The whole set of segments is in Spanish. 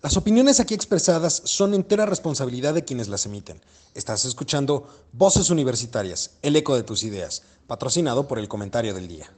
Las opiniones aquí expresadas son entera responsabilidad de quienes las emiten. Estás escuchando Voces Universitarias, el eco de tus ideas, patrocinado por el comentario del día.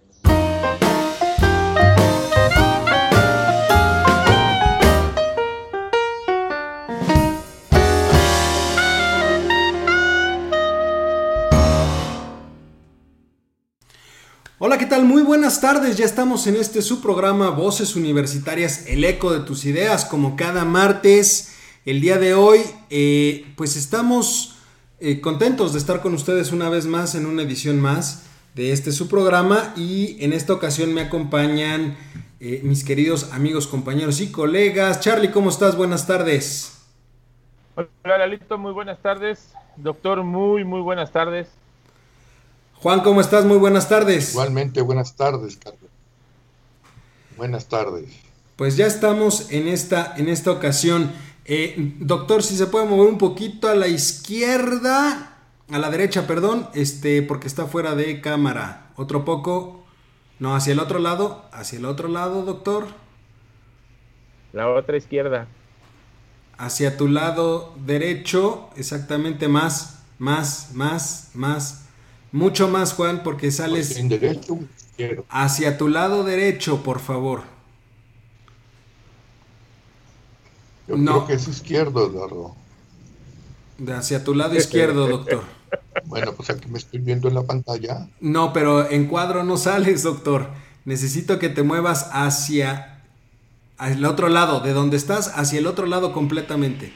Hola, ¿qué tal? Muy buenas tardes. Ya estamos en este su programa Voces Universitarias, el eco de tus ideas, como cada martes. El día de hoy, eh, pues estamos eh, contentos de estar con ustedes una vez más en una edición más de este su programa y en esta ocasión me acompañan eh, mis queridos amigos, compañeros y colegas. Charlie, ¿cómo estás? Buenas tardes. Hola, Lalito, muy buenas tardes. Doctor, muy, muy buenas tardes. Juan, ¿cómo estás? Muy buenas tardes. Igualmente, buenas tardes, Carlos. Buenas tardes. Pues ya estamos en esta, en esta ocasión. Eh, doctor, si se puede mover un poquito a la izquierda, a la derecha, perdón, este, porque está fuera de cámara. Otro poco. No, hacia el otro lado. Hacia el otro lado, doctor. La otra izquierda. Hacia tu lado derecho, exactamente más, más, más, más. Mucho más, Juan, porque sales ¿En derecho hacia tu lado derecho, por favor. Yo No. creo que es izquierdo, Eduardo. De Hacia tu lado izquierdo, doctor. Bueno, pues aquí me estoy viendo en la pantalla. No, pero en cuadro no sales, doctor. Necesito que te muevas hacia el otro lado, de donde estás, hacia el otro lado completamente.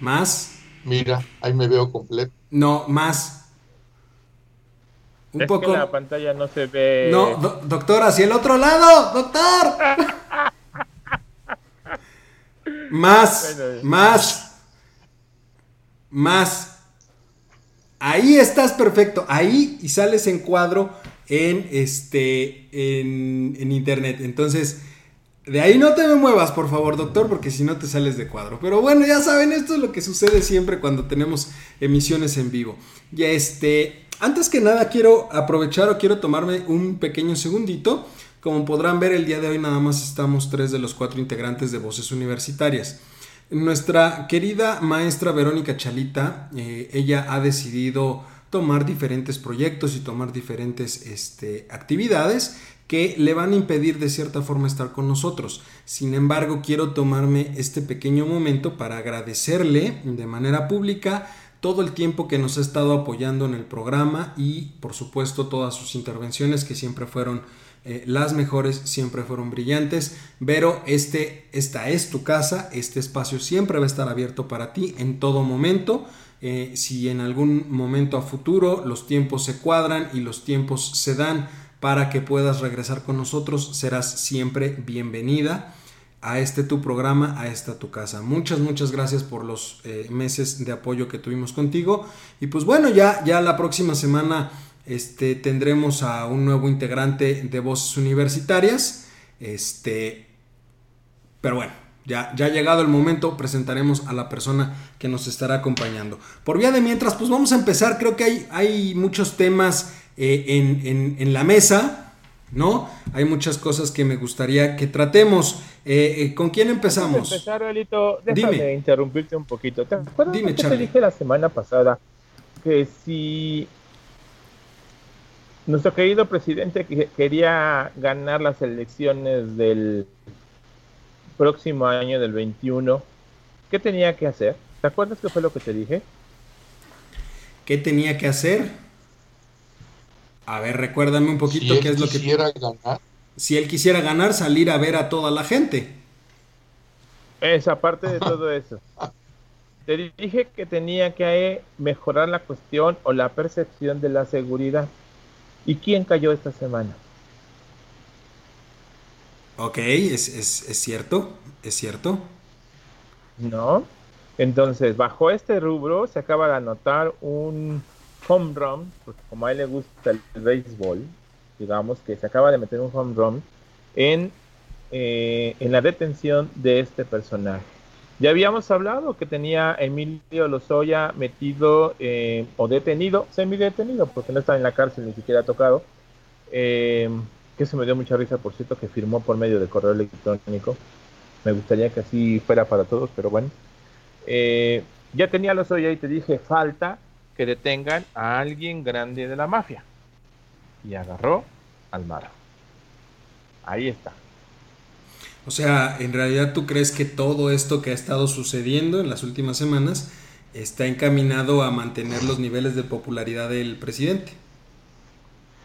Más. Mira, ahí me veo completo. No, más. Un es poco. que la pantalla no se ve. No, do- doctor, hacia el otro lado, doctor. Más, Bueno. más, más. Ahí estás perfecto, ahí y sales en cuadro en este, en, en internet. Entonces, de ahí no te me muevas, por favor, doctor, porque si no te sales de cuadro. Pero bueno, ya saben, esto es lo que sucede siempre cuando tenemos emisiones en vivo. Y este, antes que nada quiero aprovechar o quiero tomarme un pequeño segundito. Como podrán ver, el día de hoy nada más estamos tres de los cuatro integrantes de Voces Universitarias. Nuestra querida maestra Verónica Chalita, eh, ella ha decidido tomar diferentes proyectos y tomar diferentes este, actividades que le van a impedir de cierta forma estar con nosotros. Sin embargo, quiero tomarme este pequeño momento para agradecerle de manera pública todo el tiempo que nos ha estado apoyando en el programa y por supuesto todas sus intervenciones que siempre fueron eh, las mejores, siempre fueron brillantes. Vero, este, esta es tu casa, este espacio siempre va a estar abierto para ti en todo momento. Eh, si en algún momento a futuro los tiempos se cuadran y los tiempos se dan para que puedas regresar con nosotros, serás siempre bienvenida a este tu programa, a esta tu casa. Muchas, muchas gracias por los eh, meses de apoyo que tuvimos contigo. Y pues bueno, ya, ya la próxima semana este, tendremos a un nuevo integrante de Voces Universitarias. Este, pero bueno, ya, ya llegado el momento, presentaremos a la persona que nos estará acompañando. Por vía de mientras, pues vamos a empezar. Creo que hay, hay muchos temas eh, en- en la mesa, ¿no? Hay muchas cosas que me gustaría que tratemos. Eh, eh, ¿Con quién Antes de empezamos? empezar, déjame Dime. interrumpirte un poquito. ¿Te acuerdas Dime, que te dije la semana pasada que si nuestro querido presidente que- quería ganar las elecciones del próximo año, del 21, ¿qué tenía que hacer? ¿Te acuerdas qué fue lo que te dije? ¿Qué tenía que hacer? A ver, recuérdame un poquito si qué es lo que... quisiera ganar, Si él quisiera ganar, salir a ver a toda la gente. Esa parte de todo eso. Te dije que tenía que mejorar la cuestión o la percepción de la seguridad. ¿Y quién cayó esta semana? Ok, es, es- es cierto, es cierto. ¿No? Entonces, bajo este rubro se acaba de anotar un home run, porque como a él le gusta el, el béisbol, digamos que se acaba de meter un home run en, eh, en la detención de este personaje. Ya habíamos hablado que tenía Emilio Lozoya metido eh, o detenido, semi-detenido, porque no está en la cárcel, ni siquiera tocado. eh, que se me dio mucha risa, por cierto, que firmó por medio de correo electrónico. Me gustaría que así fuera para todos, pero bueno. Ya tenía los hoy y te dije, falta que detengan a alguien grande de la mafia. Y agarró al Maro. Ahí está. O sea, en realidad tú crees que todo esto que ha estado sucediendo en las últimas semanas está encaminado a mantener los niveles de popularidad del presidente.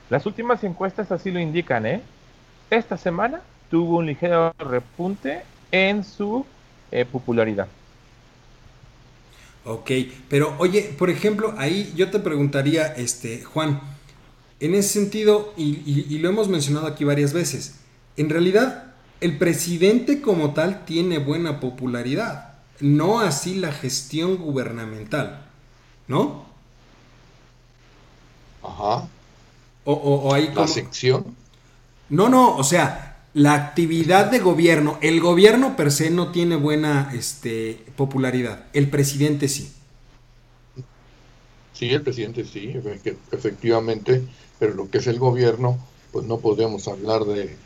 Las últimas encuestas así lo indican, ¿eh? Esta semana tuvo un ligero repunte en su eh, popularidad. Ok, pero oye, por ejemplo, ahí yo te preguntaría, este, Juan, en ese sentido, y, y lo hemos mencionado aquí varias veces, en realidad el presidente como tal tiene buena popularidad, no así la gestión gubernamental, ¿no? Ajá. O, o, o ahí La sección. No, no, o sea, la actividad de gobierno, el gobierno per se no tiene buena este, popularidad, el presidente sí. Sí, el presidente sí, efe- efectivamente, pero lo que es el gobierno, pues no podemos hablar de...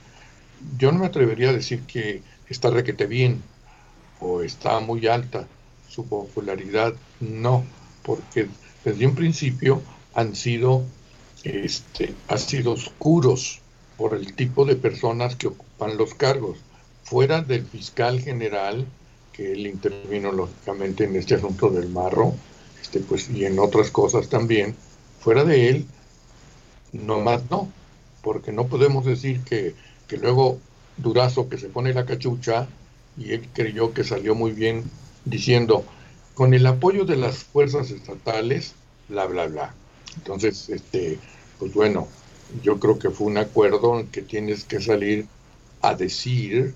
Yo no me atrevería a decir que está requete bien o está muy alta su popularidad, no, porque desde un principio han sido, este, han sido oscuros por el tipo de personas que ocupan los cargos. Fuera del fiscal general, que él intervino lógicamente en este asunto del marro, este, pues, y en otras cosas también, fuera de él, no más no, porque no podemos decir que, que luego Durazo que se pone la cachucha y él creyó que salió muy bien diciendo, con el apoyo de las fuerzas estatales, bla, bla, bla. Entonces, este, pues bueno, yo creo que fue un acuerdo en que tienes que salir a decir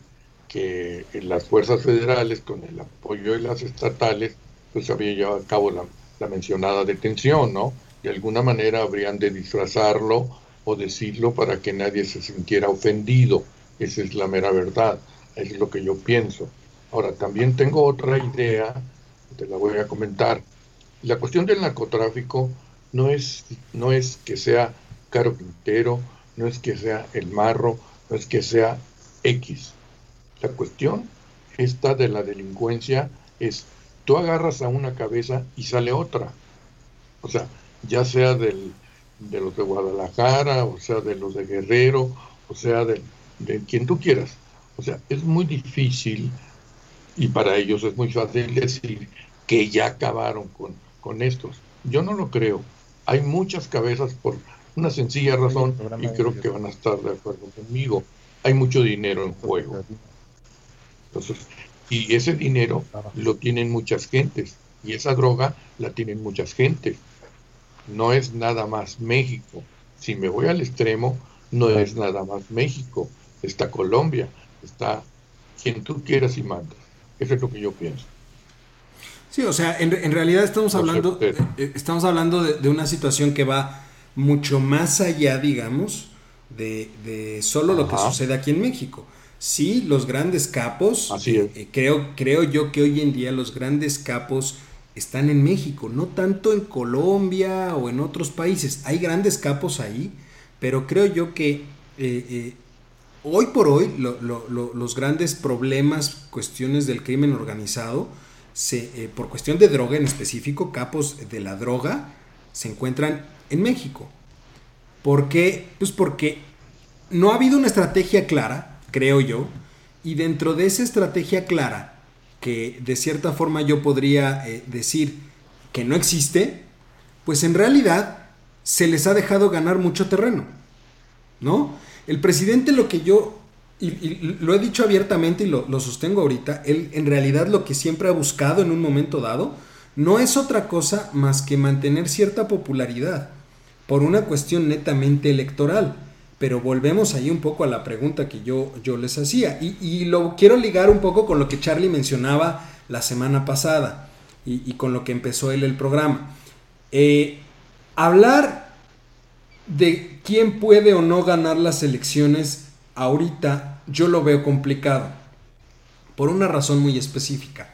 que las fuerzas federales, con el apoyo de las estatales, pues había llevado a cabo la, mencionada detención, ¿no? De alguna manera habrían de disfrazarlo o decirlo para que nadie se sintiera ofendido. Esa es la mera verdad, es lo que yo pienso. Ahora, también tengo otra idea, te la voy a comentar. La cuestión del narcotráfico no es, no es que sea Caro Quintero, no es que sea el marro, no es que sea X. La cuestión esta de la delincuencia es, tú agarras a una cabeza y sale otra. O sea, ya sea del, de los de Guadalajara, o sea, de los de Guerrero, o sea, de, de quien tú quieras. O sea, es muy difícil y para ellos es muy fácil decir que ya acabaron con, con estos. Yo no lo creo. Hay muchas cabezas por una sencilla razón y creo que van a estar de acuerdo conmigo. Hay mucho dinero en juego. Entonces, y ese dinero lo tienen muchas gentes y esa droga la tienen muchas gentes. No es nada más México. Si me voy al extremo, no es nada más México. Está Colombia, está quien tú quieras y mandas. Eso es lo que yo pienso. Sí, o sea, en, en realidad estamos hablando, pero- eh, estamos hablando de, de una situación que va mucho más allá, digamos, de, de solo lo que sucede aquí en México. Sí, los grandes capos, Así es. eh, creo, creo yo que hoy en día los grandes capos están en México, no tanto en Colombia o en otros países. Hay grandes capos ahí, pero creo yo que eh, eh, hoy por hoy lo- lo- lo- los grandes problemas, cuestiones del crimen organizado, se, eh, por cuestión de droga en específico, capos de la droga, se encuentran en México. ¿Por qué? Pues porque no ha habido una estrategia clara, creo yo, y dentro de esa estrategia clara, que de cierta forma yo podría eh, decir que no existe, pues en realidad se les ha dejado ganar mucho terreno. ¿no? El presidente lo que yo, y, lo he dicho abiertamente y lo, lo sostengo ahorita, él en realidad lo que siempre ha buscado en un momento dado no es otra cosa más que mantener cierta popularidad por una cuestión netamente electoral. Pero volvemos ahí un poco a la pregunta que yo, yo les hacía. Y, y lo quiero ligar un poco con lo que Charlie mencionaba la semana pasada y, y con lo que empezó él el programa. Eh, hablar de quién puede o no ganar las elecciones ahorita yo lo veo complicado. Por una razón muy específica.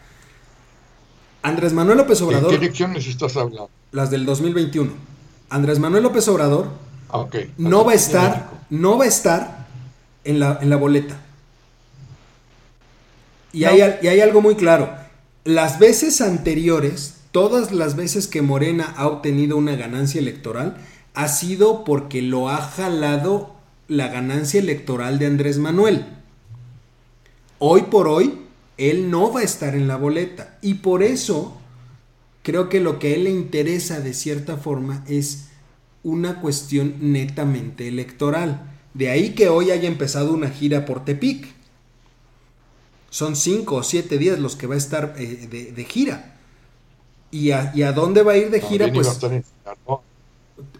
Andrés Manuel López ¿En Obrador, qué elecciones estás hablando? las del 2021. Andrés Manuel López Obrador Ah, no va a estar. No va a estar en la, en la boleta. Y, hay, y hay algo muy claro. Las veces anteriores, todas las veces que Morena ha obtenido una ganancia electoral, ha sido porque lo ha jalado la ganancia electoral de Andrés Manuel. Hoy por hoy, él no va a estar en la boleta. Y por eso, creo que lo que a él le interesa de cierta forma es una cuestión netamente electoral. De ahí que hoy haya empezado una gira por Tepic. Son cinco o siete días los que va a estar eh, de, gira. ¿Y a, ¿Y a, dónde va a ir de gira? Pues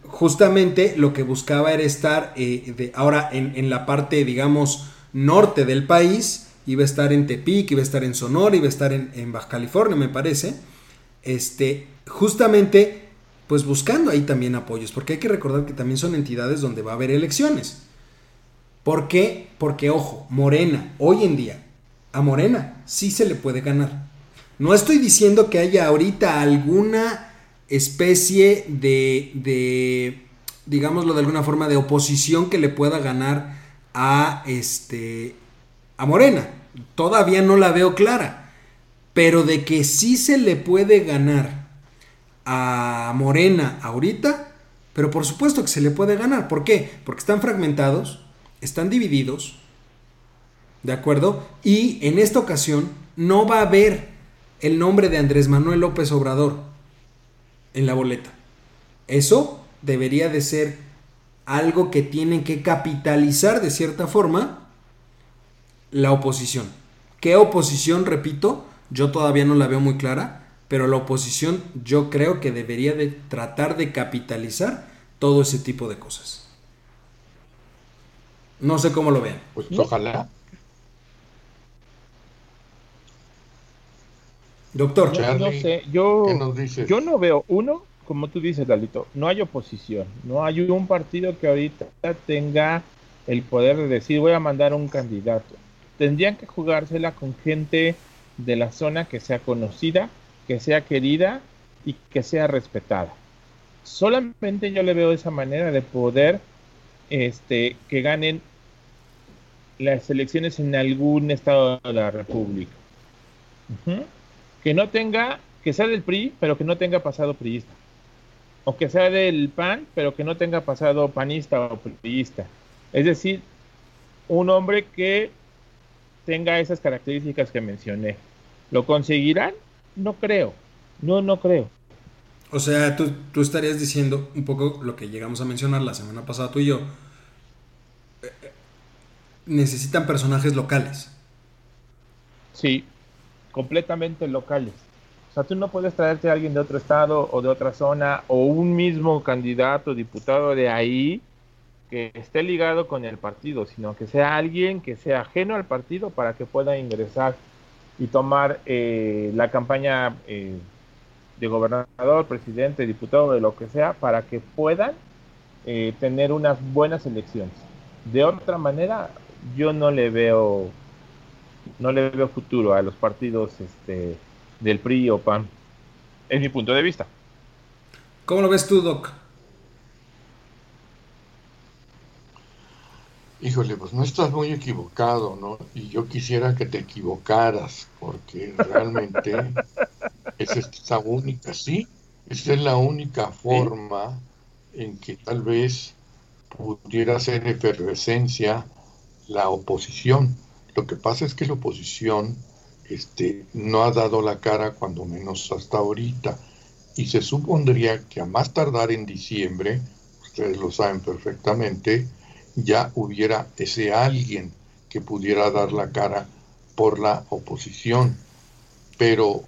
justamente lo que buscaba era estar eh, de, ahora en, en, la parte, digamos, norte del país. Iba a estar en Tepic, iba a estar en Sonora, iba a estar en, en Baja California, me parece. Este, justamente, pues buscando ahí también apoyos, porque hay que recordar que también son entidades donde va a haber elecciones. ¿Por qué? Porque, ojo, Morena, hoy en día, a Morena sí se le puede ganar. No estoy diciendo que haya ahorita alguna especie de, de digámoslo de alguna forma, de oposición que le pueda ganar a, este, a Morena. Todavía no la veo clara. Pero de que sí se le puede ganar a Morena ahorita, pero por supuesto que se le puede ganar. ¿Por qué? Porque están fragmentados, están divididos, ¿de acuerdo? Y en esta ocasión no va a haber el nombre de Andrés Manuel López Obrador en la boleta. Eso debería de ser algo que tienen que capitalizar de cierta forma la oposición. ¿Qué oposición, repito? Yo todavía no la veo muy clara, pero la oposición yo creo que debería de tratar de capitalizar todo ese tipo de cosas. No sé cómo lo vean. Pues ojalá. Doctor, no sé, yo, yo no veo, uno, como tú dices, Dalito, no hay oposición, no hay un partido que ahorita tenga el poder de decir voy a mandar un candidato. Tendrían que jugársela con gente de la zona que sea conocida, que sea querida y que sea respetada. Solamente yo le veo esa manera de poder este, que ganen las elecciones en algún estado de la República. Que no tenga, que sea del PRI, pero que no tenga pasado priista. O que sea del PAN, pero que no tenga pasado panista o priista. Es decir, un hombre que tenga esas características que mencioné. ¿Lo conseguirán? No creo. No, no creo. O sea, tú, tú estarías diciendo un poco lo que llegamos a mencionar la semana pasada tú y yo necesitan personajes locales. Sí, completamente locales. O sea, tú no puedes traerte a alguien de otro estado o de otra zona o un mismo candidato, diputado de ahí que esté ligado con el partido, sino que sea alguien que sea ajeno al partido para que pueda ingresar y tomar eh, la campaña eh, de gobernador, presidente, diputado, de lo que sea, para que puedan eh, tener unas buenas elecciones. De otra manera, yo no le veo no le veo futuro a los partidos este, del PRI o PAN, en mi punto de vista. ¿Cómo lo ves tú, Doc? Híjole, pues no estás muy equivocado, ¿no? Y yo quisiera que te equivocaras, porque realmente es esta única, sí, esa es la única forma en que tal vez pudiera ser efervescencia la oposición. Lo que pasa es que la oposición este, no ha dado la cara, cuando menos hasta ahorita. Y se supondría que a más tardar en diciembre, ustedes lo saben perfectamente, ya hubiera ese alguien que pudiera dar la cara por la oposición. Pero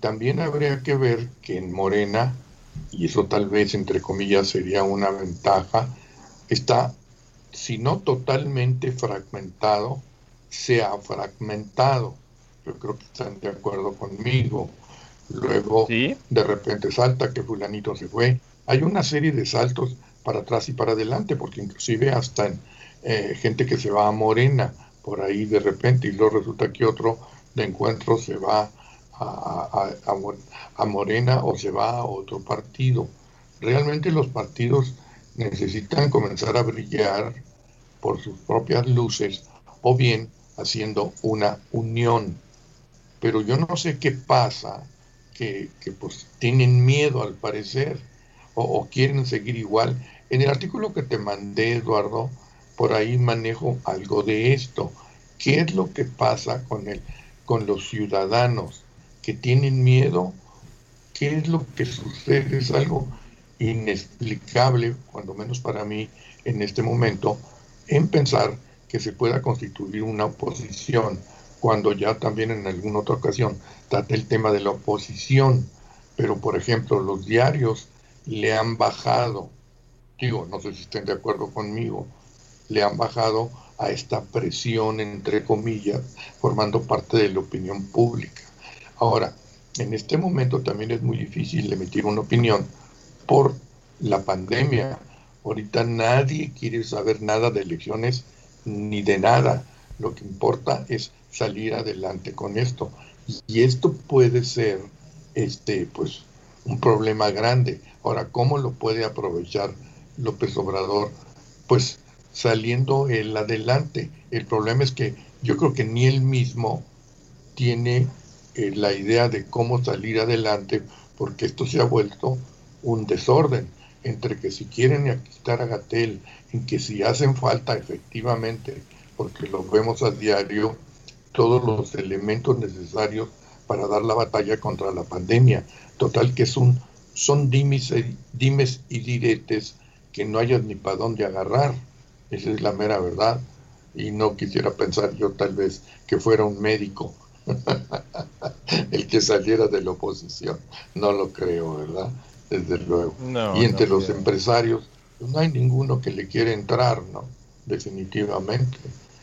también habría que ver que en Morena, y eso tal vez entre comillas sería una ventaja, está si no totalmente fragmentado, se ha fragmentado. Yo creo que están de acuerdo conmigo. Luego, de repente salta que fulanito se fue. Hay una serie de saltos para atrás y para adelante, porque inclusive hasta eh, gente que se va a Morena por ahí de repente y luego resulta que otro de encuentro se va a, a Morena o se va a otro partido. Realmente los partidos necesitan comenzar a brillar por sus propias luces o bien haciendo una unión. pero yo no sé qué pasa, que, pues tienen miedo al parecer, o, quieren seguir igual. En el artículo que te mandé, Eduardo, por ahí manejo algo de esto. ¿Qué es lo que pasa con, el, con los ciudadanos que tienen miedo? ¿Qué es lo que sucede? Es algo inexplicable, cuando menos para mí en este momento, en pensar que se pueda constituir una oposición cuando ya también en alguna otra ocasión trate el tema de la oposición, pero por ejemplo los diarios le han bajado, digo, no sé si estén de acuerdo conmigo, le han bajado a esta presión, entre comillas, formando parte de la opinión pública. Ahora, en este momento también es muy difícil emitir una opinión por la pandemia. Ahorita nadie quiere saber nada de elecciones ni de nada. Lo que importa es salir adelante con esto. Y esto puede ser, este, pues, un problema grande. Ahora, ¿cómo lo puede aprovechar López Obrador? Pues saliendo él adelante. El problema es que yo creo que ni él mismo tiene eh, la idea de cómo salir adelante, porque esto se ha vuelto un desorden entre que si quieren quitar a Gatel, en que si hacen falta efectivamente, porque lo vemos a diario, todos los elementos necesarios para dar la batalla contra la pandemia. Total que es un, son dimes, dimes y diretes que no hayas ni para dónde agarrar. Esa es la mera verdad. Y no quisiera pensar yo tal vez que fuera un médico el que saliera de la oposición. No lo creo, ¿verdad? Desde luego. y entre los empresarios, pues, no hay ninguno que le quiera entrar, ¿no? Definitivamente.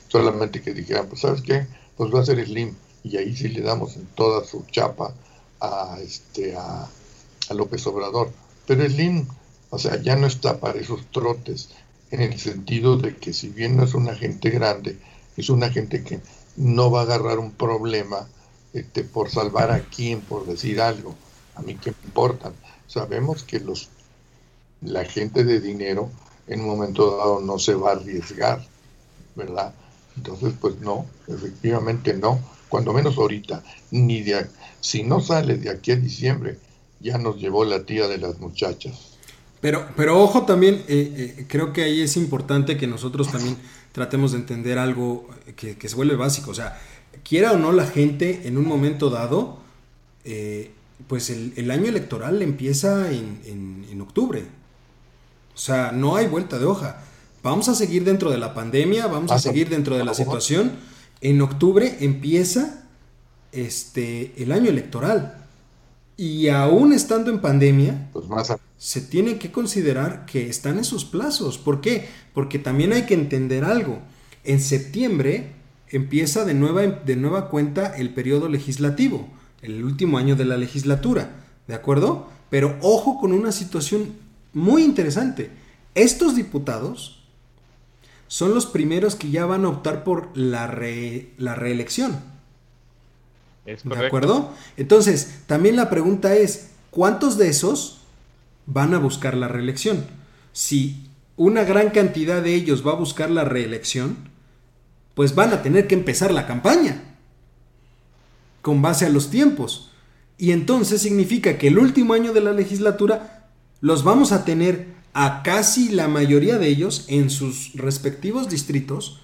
Solamente que dijeran, pues sabes qué, pues va a ser Slim. Y ahí sí le damos en toda su chapa a, este, a, López Obrador. Pero Slim, o sea, ya no está para esos trotes, en el sentido de que si bien no es una gente grande, es una gente que no va a agarrar un problema este, por salvar a quién, por decir algo. A mí qué me importa. Sabemos que los la gente de dinero en un momento dado no se va a arriesgar, ¿verdad? Entonces, pues no, efectivamente no, cuando menos ahorita, ni de si no sale de aquí a diciembre, ya nos llevó la tía de las muchachas. Pero, pero ojo también, eh, eh, creo que ahí es importante que nosotros también tratemos de entender algo que, se vuelve básico. O sea, quiera o no la gente en un momento dado, eh, pues el, año electoral empieza en, en octubre. O sea, no hay vuelta de hoja vamos a seguir dentro de la pandemia, vamos a seguir dentro de la situación. En octubre empieza este, el año electoral. Y aún estando en pandemia, pues se tiene que considerar que están esos plazos. ¿Por qué? Porque también hay que entender algo. En septiembre empieza de nueva, de nueva cuenta el periodo legislativo, el último año de la legislatura. ¿De acuerdo? Pero ojo con una situación muy interesante. Estos diputados son los primeros que ya van a optar por la, la reelección. ¿De acuerdo? Entonces, también la pregunta es, ¿cuántos de esos van a buscar la reelección? Si una gran cantidad de ellos va a buscar la reelección, pues van a tener que empezar la campaña con base a los tiempos. Y entonces significa que el último año de la legislatura los vamos a tener a casi la mayoría de ellos en sus respectivos distritos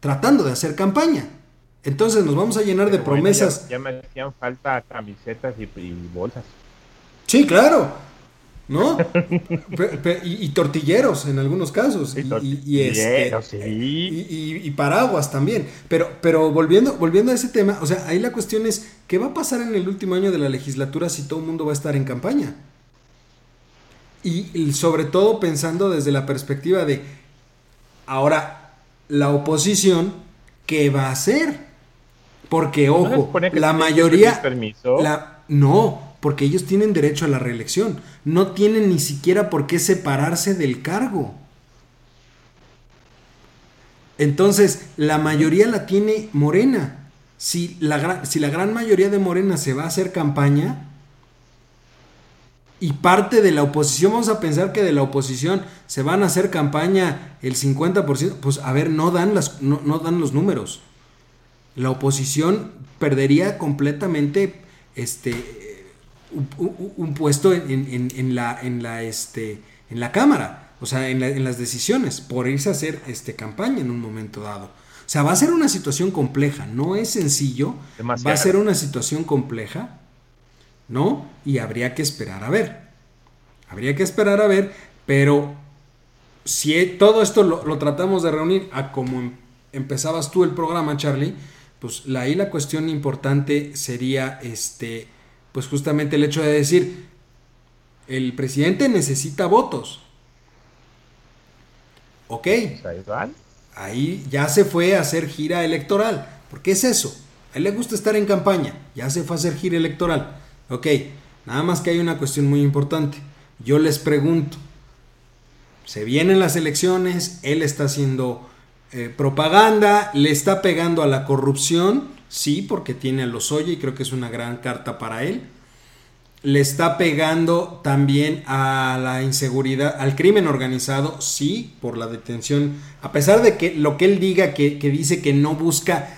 tratando de hacer campaña. Entonces nos vamos a llenar de promesas. Ya, me hacían falta camisetas y, bolsas. Sí, claro. ¿No? y, tortilleros en algunos casos. Y, este, y, paraguas también. Pero, pero volviendo, volviendo a ese tema, o sea, ahí la cuestión es, ¿qué va a pasar en el último año de la legislatura si todo el mundo va a estar en campaña? Y, sobre todo pensando desde la perspectiva de, ahora, la oposición, ¿qué va a hacer? Porque, ojo, la mayoría... La, no, porque ellos tienen derecho a la reelección. No tienen ni siquiera por qué separarse del cargo. Entonces, la mayoría la tiene Morena. Si la, si la gran mayoría de Morena se va a hacer campaña, y parte de la oposición, vamos a pensar que de la oposición se van a hacer campaña el 50%, pues a ver, no dan, las, no, dan los números. La oposición perdería completamente este un, puesto en, la en la este en la cámara, o sea, en, las decisiones por irse a hacer este campaña en un momento dado. O sea, va a ser una situación compleja, no es sencillo, va a ser una situación compleja, ¿no? Y habría que esperar a ver. Habría que esperar a ver, pero si todo esto lo, tratamos de reunir a como em, empezabas tú el programa, Charlie, pues ahí la cuestión importante sería este, pues justamente el hecho de decir, el presidente necesita votos. Ok. Pues ahí ya se fue a hacer gira electoral. ¿Por qué es eso? A él le gusta estar en campaña. Ya se fue a hacer gira electoral. Ok. Nada más que hay una cuestión muy importante. Yo les pregunto. Se vienen las elecciones. Él está haciendo eh, propaganda, le está pegando a la corrupción, sí, porque tiene a los oye y creo que es una gran carta para él. Le está pegando también a la inseguridad, al crimen organizado, sí, por la detención, a pesar de que lo que él diga, que, que dice que no busca,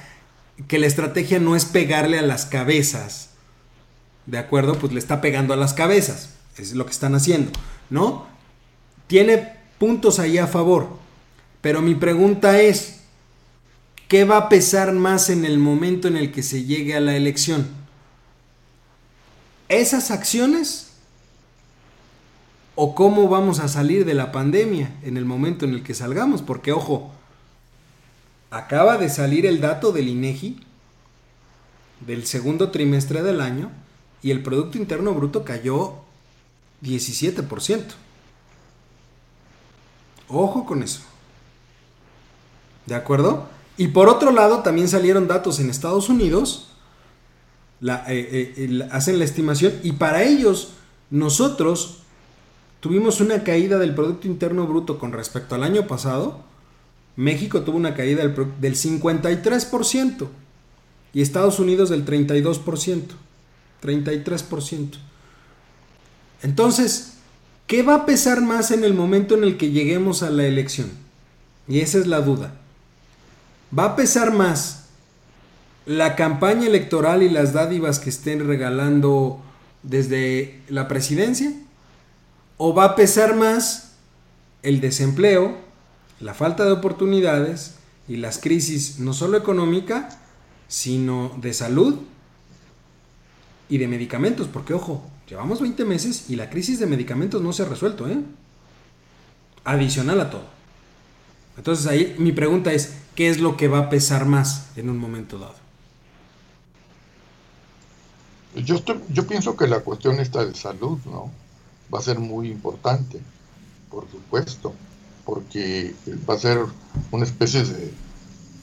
que la estrategia no es pegarle a las cabezas, ¿de acuerdo? Pues le está pegando a las cabezas, es lo que están haciendo, ¿no? Tiene puntos ahí a favor, pero mi pregunta es, ¿qué va a pesar más en el momento en el que se llegue a la elección? ¿Esas acciones? ¿O cómo vamos a salir de la pandemia en el momento en el que salgamos? Porque, ojo, acaba de salir el dato del INEGI del segundo trimestre del año y el Producto Interno Bruto cayó 17%. Ojo con eso. ¿De acuerdo? Y por otro lado, también salieron datos en Estados Unidos, eh, eh, hacen la estimación, y para ellos, nosotros tuvimos una caída del Producto Interno Bruto con respecto al año pasado. México tuvo una caída del, del 53% y Estados Unidos del 32%. 33%. Entonces, ¿qué va a pesar más en el momento en el que lleguemos a la elección? Y esa es la duda. ¿Va a pesar más la campaña electoral y las dádivas que estén regalando desde la presidencia? ¿O va a pesar más el desempleo, la falta de oportunidades y las crisis no solo económica, sino de salud y de medicamentos? Porque ojo, llevamos 20 meses y la crisis de medicamentos no se ha resuelto, ¿eh? Adicional a todo. Entonces ahí mi pregunta es, ¿qué es lo que va a pesar más en un momento dado? Yo, yo pienso que la cuestión esta de salud, ¿no? Va a ser muy importante, por supuesto, porque va a ser una especie de,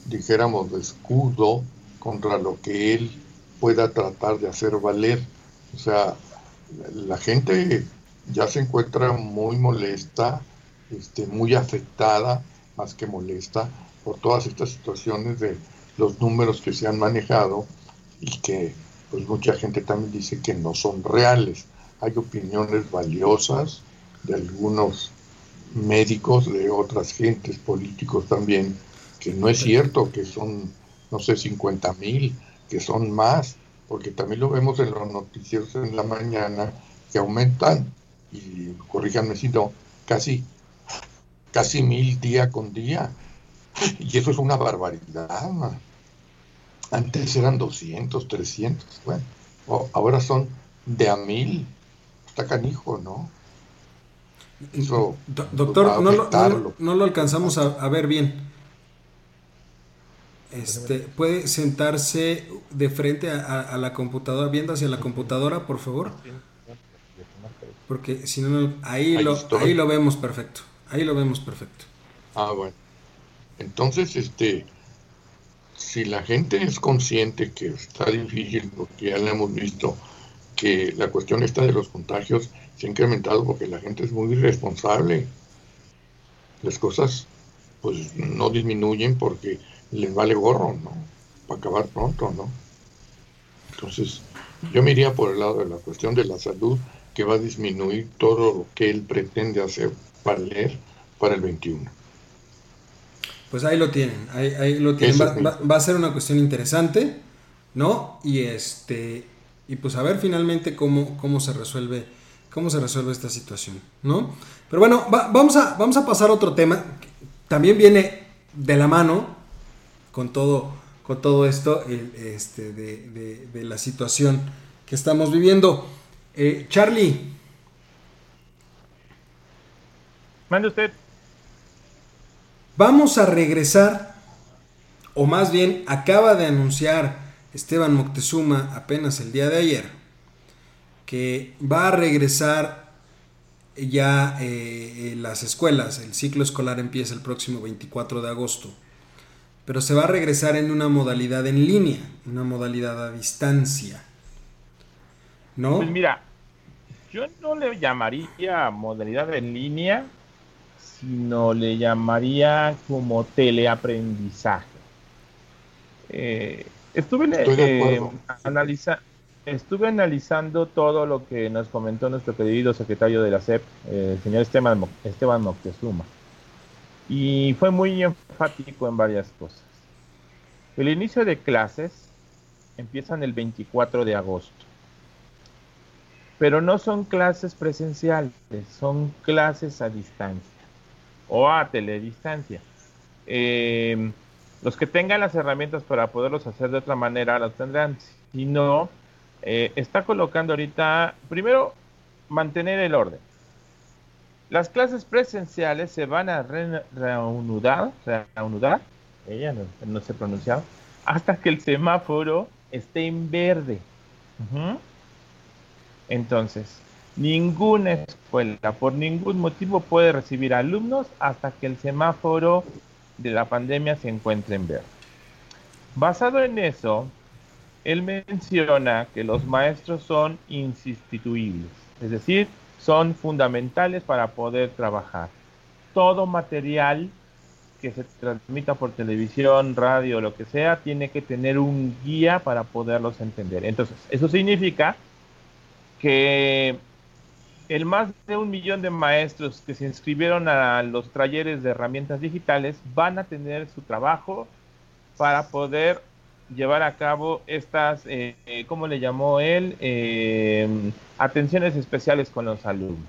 dijéramos, de escudo contra lo que él pueda tratar de hacer valer. O sea, la gente ya se encuentra muy molesta, este, muy afectada más que molesta por todas estas situaciones de los números que se han manejado y que pues mucha gente también dice que no son reales. Hay opiniones valiosas de algunos médicos, de otras gentes, políticos también, que no es cierto que son, no sé, 50 mil, que son más, porque también lo vemos en los noticieros en la mañana, que aumentan, y corríjanme si no, casi casi mil día con día. Y eso es una barbaridad. Antes eran 200, 300. Bueno, ahora son de a mil. Está canijo, ¿no? doctor, no lo, no, lo, alcanzamos a, ver bien. Este, ¿Puede sentarse de frente a, la computadora, viendo hacia la computadora, por favor? Porque si no, ahí, lo, ahí lo vemos perfecto. Ahí lo vemos perfecto. Ah, bueno. Entonces, este, si la gente es consciente que está difícil, porque ya lo hemos visto, que la cuestión esta de los contagios se ha incrementado porque la gente es muy irresponsable. Las cosas pues no disminuyen porque les vale gorro, ¿no? Para acabar pronto, ¿no? Entonces, yo me iría por el lado de la cuestión de la salud, que va a disminuir todo lo que él pretende hacer para leer para el 21. Pues ahí lo tienen, ahí, lo tienen. Va, a ser una cuestión interesante, ¿no? Y este, y pues a ver finalmente cómo, cómo se resuelve, cómo se resuelve esta situación, ¿no? Pero bueno, vamos, a, vamos a pasar a otro tema, también viene de la mano con todo, con todo esto este, de, la situación que estamos viviendo. Eh, Charlie. Mande usted. Vamos a regresar, o más bien acaba de anunciar Esteban Moctezuma apenas el día de ayer, que va a regresar ya eh, las escuelas. El ciclo escolar empieza el próximo 24 de agosto, pero se va a regresar en una modalidad en línea, una modalidad a distancia. ¿No? Pues mira, yo no le llamaría modalidad en línea, sino le llamaría como teleaprendizaje. Eh, estuve, eh, estuve analizando todo lo que nos comentó nuestro querido secretario de la SEP, eh, el señor Esteban, Esteban Moctezuma, y fue muy enfático en varias cosas. El inicio de clases empiezan el 24 de agosto pero no son clases presenciales, son clases a distancia o a teledistancia. Eh, los que tengan las herramientas para poderlos hacer de otra manera las tendrán. Si no, eh, está colocando ahorita, primero, mantener el orden. Las clases presenciales se van a reanudar, reanudar, ella no, se pronunciaba, hasta que el semáforo esté en verde. Entonces, Ninguna escuela por ningún motivo puede recibir alumnos hasta que el semáforo de la pandemia se encuentre en verde. Basado en eso, él menciona que los maestros son insustituibles, es decir, son fundamentales para poder trabajar. Todo material que se transmita por televisión, radio, lo que sea, tiene que tener un guía para poderlos entender. Entonces, eso significa que el más de un millón de maestros que se inscribieron a los talleres de herramientas digitales van a tener su trabajo para poder llevar a cabo estas, eh, eh ¿cómo le llamó él? Eh, atenciones especiales con los alumnos.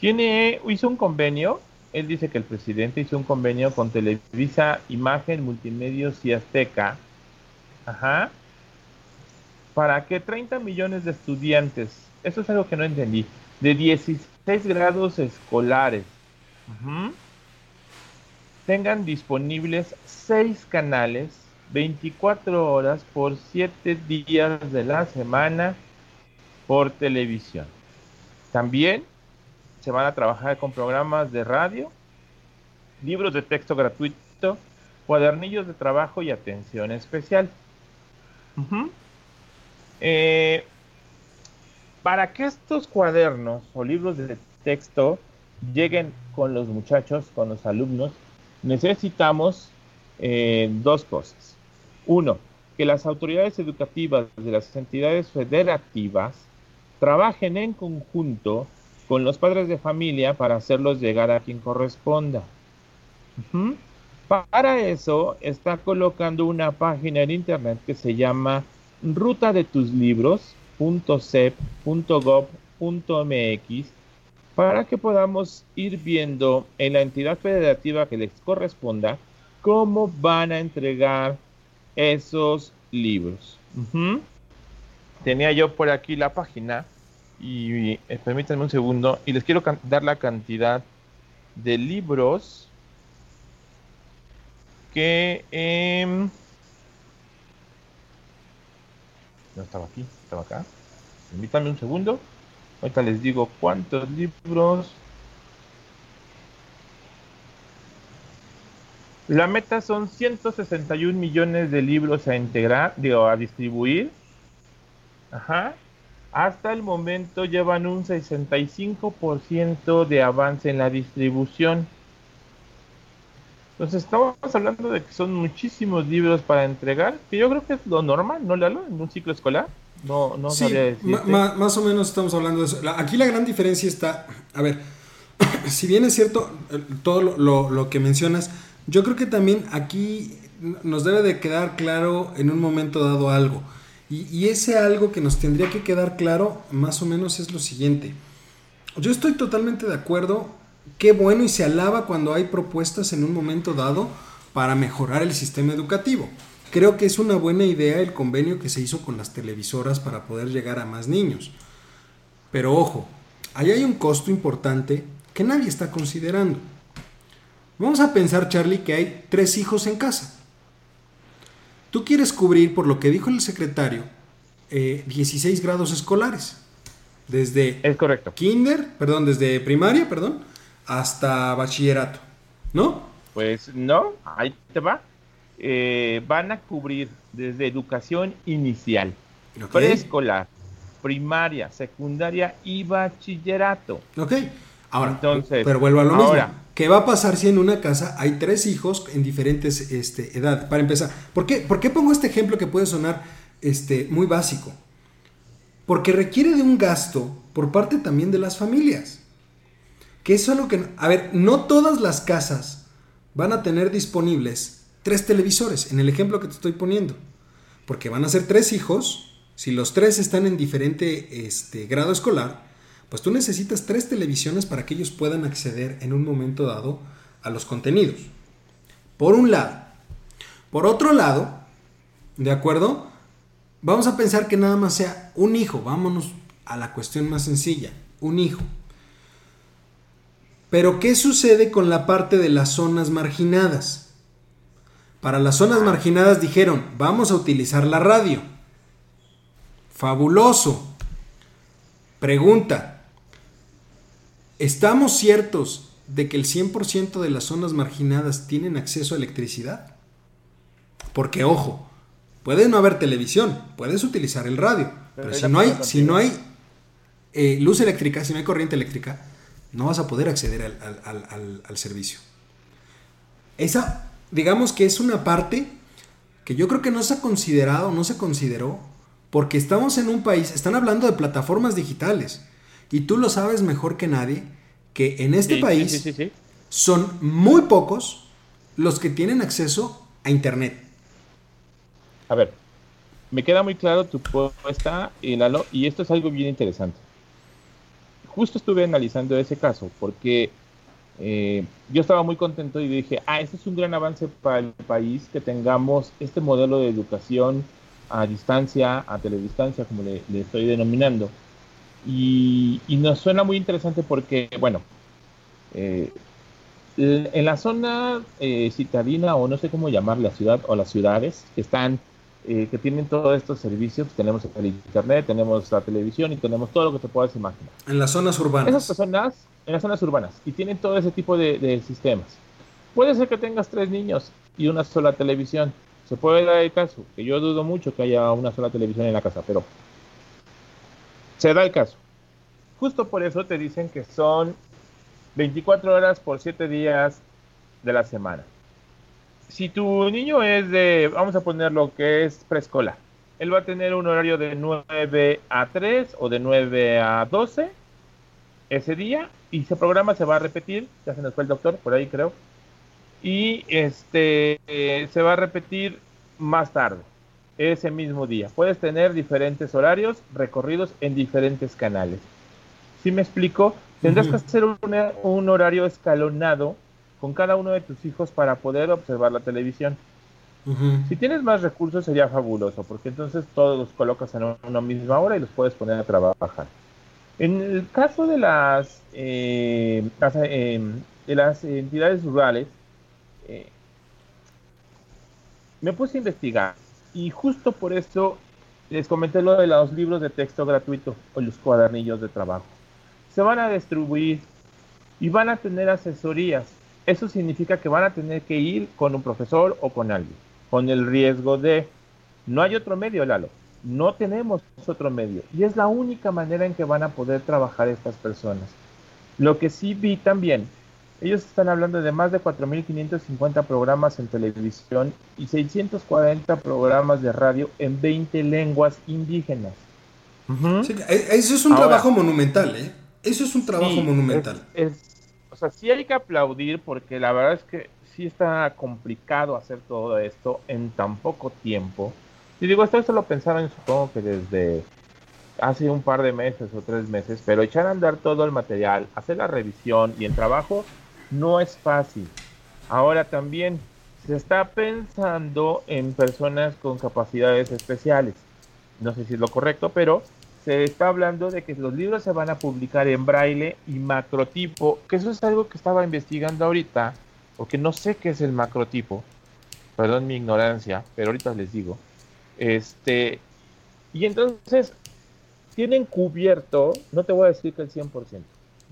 Tiene, hizo un convenio, él dice que el presidente hizo un convenio con Televisa, Imagen, Multimedios y Azteca, para que 30 millones de estudiantes, eso es algo que no entendí, de 16 grados escolares tengan disponibles 6 canales 24 horas por 7 días de la semana por televisión. También se van a trabajar con programas de radio, libros de texto gratuito, cuadernillos de trabajo y atención especial. eh, para que estos cuadernos o libros de texto lleguen con los muchachos, con los alumnos, necesitamos eh, dos cosas. Uno, que las autoridades educativas de las entidades federativas trabajen en conjunto con los padres de familia para hacerlos llegar a quien corresponda. Para eso está colocando una página en internet que se llama Ruta de tus libros .cep.gov.mx para que podamos ir viendo en la entidad federativa que les corresponda cómo van a entregar esos libros. Tenía yo por aquí la página y eh, permítanme un segundo y les quiero dar la cantidad de libros que em, no estaba aquí acá. Permítanme un segundo. Ahorita les digo cuántos libros. La meta son 161 millones de libros a integrar, digo, a distribuir. Ajá. Hasta el momento llevan un 65% de avance en la distribución. Entonces estamos hablando de que son muchísimos libros para entregar, que yo creo que es lo normal, ¿no, Lalo? En un ciclo escolar. No, no sí, más o menos estamos hablando de eso. aquí la gran diferencia está, a ver, si bien es cierto todo lo, que mencionas, yo creo que también aquí nos debe de quedar claro en un momento dado algo. Y, ese algo que nos tendría que quedar claro más o menos es lo siguiente. Yo estoy totalmente de acuerdo. Qué bueno y se alaba cuando hay propuestas en un momento dado para mejorar el sistema educativo. Creo que es una buena idea el convenio que se hizo con las televisoras para poder llegar a más niños. Pero ojo, ahí hay un costo importante que nadie está considerando. Vamos a pensar, Charlie, que hay tres hijos en casa. Tú quieres cubrir, por lo que dijo el secretario, 16 eh, grados escolares. Desde es correcto. kinder, perdón, desde primaria, perdón, hasta bachillerato, ¿no? Pues no, ahí te va. Eh, van a cubrir desde educación inicial, preescolar, primaria, secundaria y bachillerato. Ok, ahora, Entonces, pero vuelvo a lo mismo. ¿Qué va a pasar si en una casa hay tres hijos en diferentes este, edades? Para empezar, ¿por qué, ¿por qué pongo este ejemplo que puede sonar este, muy básico? Porque requiere de un gasto por parte también de las familias. Que eso es lo que... A ver, no todas las casas van a tener disponibles tres televisores, en el ejemplo que te estoy poniendo. Porque van a ser tres hijos, si los tres están en diferente este, grado escolar, pues tú necesitas tres televisiones para que ellos puedan acceder en un momento dado a los contenidos. Por un lado. Por otro lado, ¿de acuerdo? Vamos a pensar que nada más sea un hijo. Vámonos a la cuestión más sencilla. Un hijo. Pero ¿qué sucede con la parte de las zonas marginadas? Para las zonas marginadas dijeron, vamos a utilizar la radio. Fabuloso. Pregunta, ¿estamos ciertos de que el 100% de las zonas marginadas tienen acceso a electricidad? Porque ojo, puede no haber televisión, puedes utilizar el radio, pero, si no hay, si no hay eh, luz eléctrica, si no hay corriente eléctrica, no vas a poder acceder al, servicio. Esa, digamos que es una parte que yo creo que no se ha considerado, no se consideró, porque estamos en un país, están hablando de plataformas digitales, y tú lo sabes mejor que nadie, que en este país son muy pocos los que tienen acceso a Internet. A ver, me queda muy claro tu propuesta, y esto es algo bien interesante justo estuve analizando ese caso porque eh, yo estaba muy contento y dije, ah, este es un gran avance para el país que tengamos este modelo de educación a distancia, a teledistancia, como le, estoy denominando. Y, nos suena muy interesante porque, bueno, eh, en la zona eh, citadina, o no sé cómo llamar la ciudad, o las ciudades, que están eh, que tienen todos estos servicios. Tenemos el internet, tenemos la televisión y tenemos todo lo que te puedas imaginar. En las zonas urbanas. Esas personas, en las zonas urbanas, y tienen todo ese tipo de, sistemas. Puede ser que tengas tres niños y una sola televisión. Se puede dar el caso, que yo dudo mucho que haya una sola televisión en la casa, pero se da el caso. Justo por eso te dicen que son 24 horas por 7 días de la semana si tu niño es de, vamos a poner lo que es preescolar, él va a tener un horario de 9 a 3 o de 9 a 12 ese día y ese programa se va a repetir, ya se nos fue el doctor, por ahí creo, y este eh, se va a repetir más tarde, ese mismo día. Puedes tener diferentes horarios recorridos en diferentes canales. Si me explico, tendrás que hacer un horario escalonado con cada uno de tus hijos para poder observar la televisión. Si tienes más recursos sería fabuloso, porque entonces todos los colocas en una misma hora y los puedes poner a trabajar. En el caso de las, eh, eh, de las entidades rurales, eh, me puse a investigar y justo por eso les comenté lo de los libros de texto gratuito o los cuadernillos de trabajo. Se van a distribuir y van a tener asesorías eso significa que van a tener que ir con un profesor o con alguien, con el riesgo de, no hay otro medio, Lalo, no tenemos otro medio. Y es la única manera en que van a poder trabajar estas personas. Lo que sí vi también, ellos están hablando de más de 4.550 programas en televisión y 640 programas de radio en 20 lenguas indígenas. E, eso es un trabajo monumental, ¿eh? Eso es un trabajo monumental. es o sea, sí hay que aplaudir porque la verdad es que sí está complicado hacer todo esto en tan poco tiempo. Y digo, esto, esto lo pensaron supongo que desde hace un par de meses o tres meses, pero echar a andar todo el material, hacer la revisión y el trabajo no es fácil. Ahora también se está pensando en personas con capacidades especiales. No sé si es lo correcto, pero se está hablando de que los libros se van a publicar en braille y macrotipo, que eso es algo que estaba investigando ahorita, porque no sé qué es el macrotipo. Perdón mi ignorancia, pero ahorita les digo. Este, y entonces tienen cubierto, no te voy a decir que el 100%,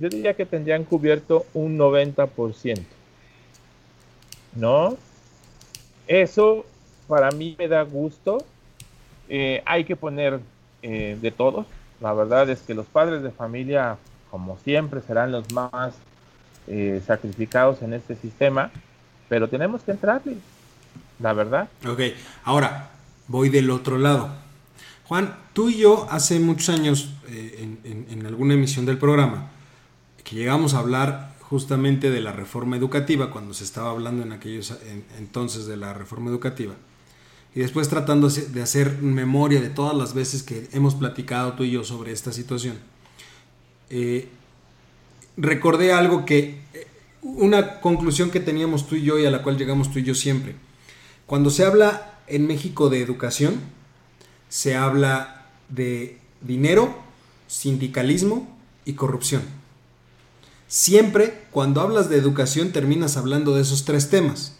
yo diría que tendrían cubierto un 90%. ¿No? Eso para mí me da gusto. Eh, hay que poner eh, de todos. La verdad es que los padres de familia, como siempre, serán los más eh, sacrificados en este sistema, pero tenemos que entrarle, la verdad. Ok, ahora voy del otro lado. Juan, tú y yo hace muchos años, en alguna emisión del programa, que llegamos a hablar justamente de la reforma educativa, cuando se estaba hablando en aquellos entonces de la reforma educativa, y después tratando de hacer memoria de todas las veces que hemos platicado tú y yo sobre esta situación, eh, recordé algo que, eh, una conclusión que teníamos tú y yo y a la cual llegamos tú y yo siempre. Cuando se habla en México de educación, se habla de dinero, sindicalismo y corrupción. Siempre cuando hablas de educación terminas hablando de esos tres temas.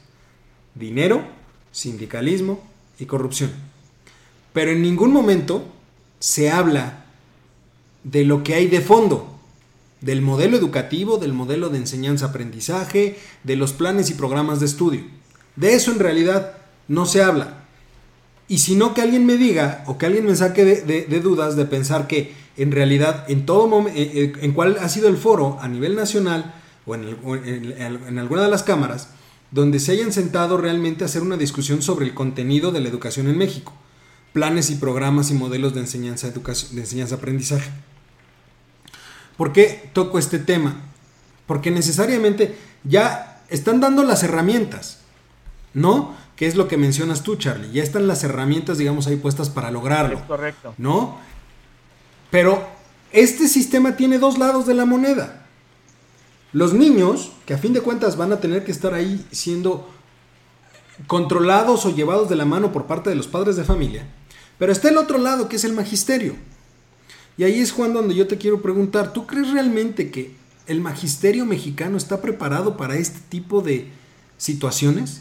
Dinero, sindicalismo y corrupción. Pero en ningún momento se habla de lo que hay de fondo, del modelo educativo, del modelo de enseñanza-aprendizaje, de los planes y programas de estudio. De eso en realidad no se habla. Y si no que alguien me diga o que alguien me saque de, dudas de pensar que en realidad en todo momento, eh, eh, en cuál ha sido el foro a nivel nacional o en, alguna de las cámaras, donde se hayan sentado realmente a hacer una discusión sobre el contenido de la educación en México, planes y programas y modelos de enseñanza, de enseñanza aprendizaje. ¿Por qué toco este tema? Porque necesariamente ya están dando las herramientas, ¿no? Que es lo que mencionas tú, Charlie. Ya están las herramientas, digamos, ahí puestas para lograrlo. Es correcto. ¿No? Pero este sistema tiene dos lados de la moneda. Los niños, que a fin de cuentas van a tener que estar ahí siendo controlados o llevados de la mano por parte de los padres de familia. Pero está el otro lado, que es el magisterio. Y ahí es Juan donde yo te quiero preguntar, ¿tú crees realmente que el magisterio mexicano está preparado para este tipo de situaciones?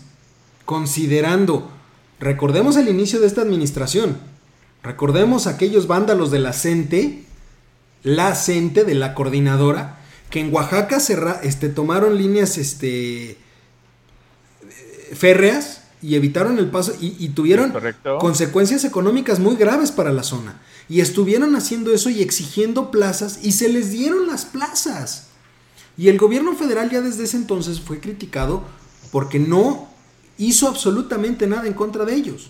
Considerando, recordemos el inicio de esta administración, Recordemos aquellos vándalos de la CENTE, la CENTE de la coordinadora, que en Oaxaca este, tomaron líneas este, férreas y evitaron el paso y, tuvieron consecuencias económicas muy graves para la zona. Y estuvieron haciendo eso y exigiendo plazas y se les dieron las plazas. Y el gobierno federal ya desde ese entonces fue criticado porque no hizo absolutamente nada en contra de ellos.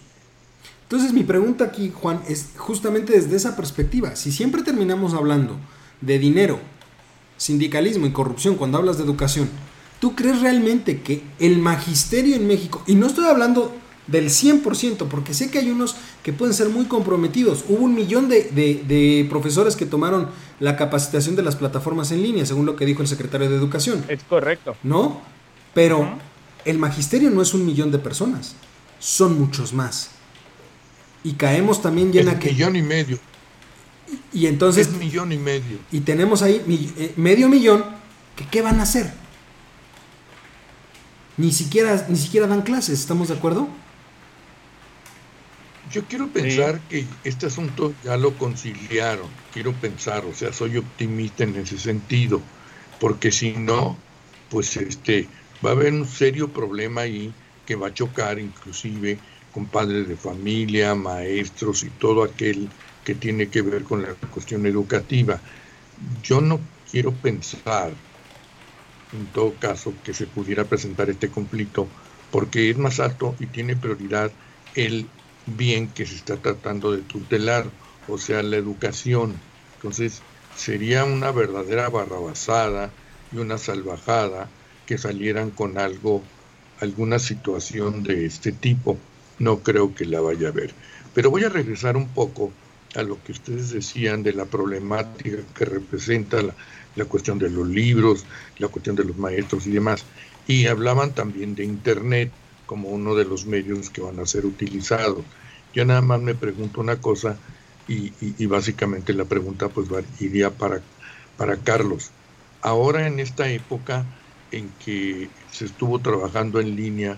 Entonces mi pregunta aquí, Juan, es justamente desde esa perspectiva. Si siempre terminamos hablando de dinero, sindicalismo y corrupción cuando hablas de educación, ¿tú crees realmente que el magisterio en México, y no estoy hablando del 100%, porque sé que hay unos que pueden ser muy comprometidos. Hubo un millón de, profesores que tomaron la capacitación de las plataformas en línea, según lo que dijo el secretario de Educación. Es correcto. ¿No? Pero el magisterio no es un millón de personas, son muchos más y caemos también llena que... Millón y medio. Y, entonces... Es millón y medio. Y tenemos ahí eh, medio millón que ¿qué van a hacer? Ni siquiera, ni siquiera dan clases, ¿estamos de acuerdo? Yo quiero pensar que este asunto ya lo conciliaron, quiero pensar, o sea, soy optimista en ese sentido, porque si no, pues este va a haber un serio problema ahí que va a chocar inclusive con padres de familia, maestros y todo aquel que tiene que ver con la cuestión educativa. Yo no quiero pensar, en todo caso, que se pudiera presentar este conflicto, porque es más alto y tiene prioridad el bien que se está tratando de tutelar, o sea, la educación. Entonces, sería una verdadera barrabasada y una salvajada que salieran con algo alguna situación de este tipo. No creo que la vaya a ver. Pero voy a regresar un poco a lo que ustedes decían de la problemática que representa la, la cuestión de los libros, la cuestión de los maestros y demás. Y hablaban también de Internet como uno de los medios que van a ser utilizados. Yo nada más me pregunto una cosa y, básicamente la pregunta pues iría para, para Carlos. Ahora en esta época en que se estuvo trabajando en línea,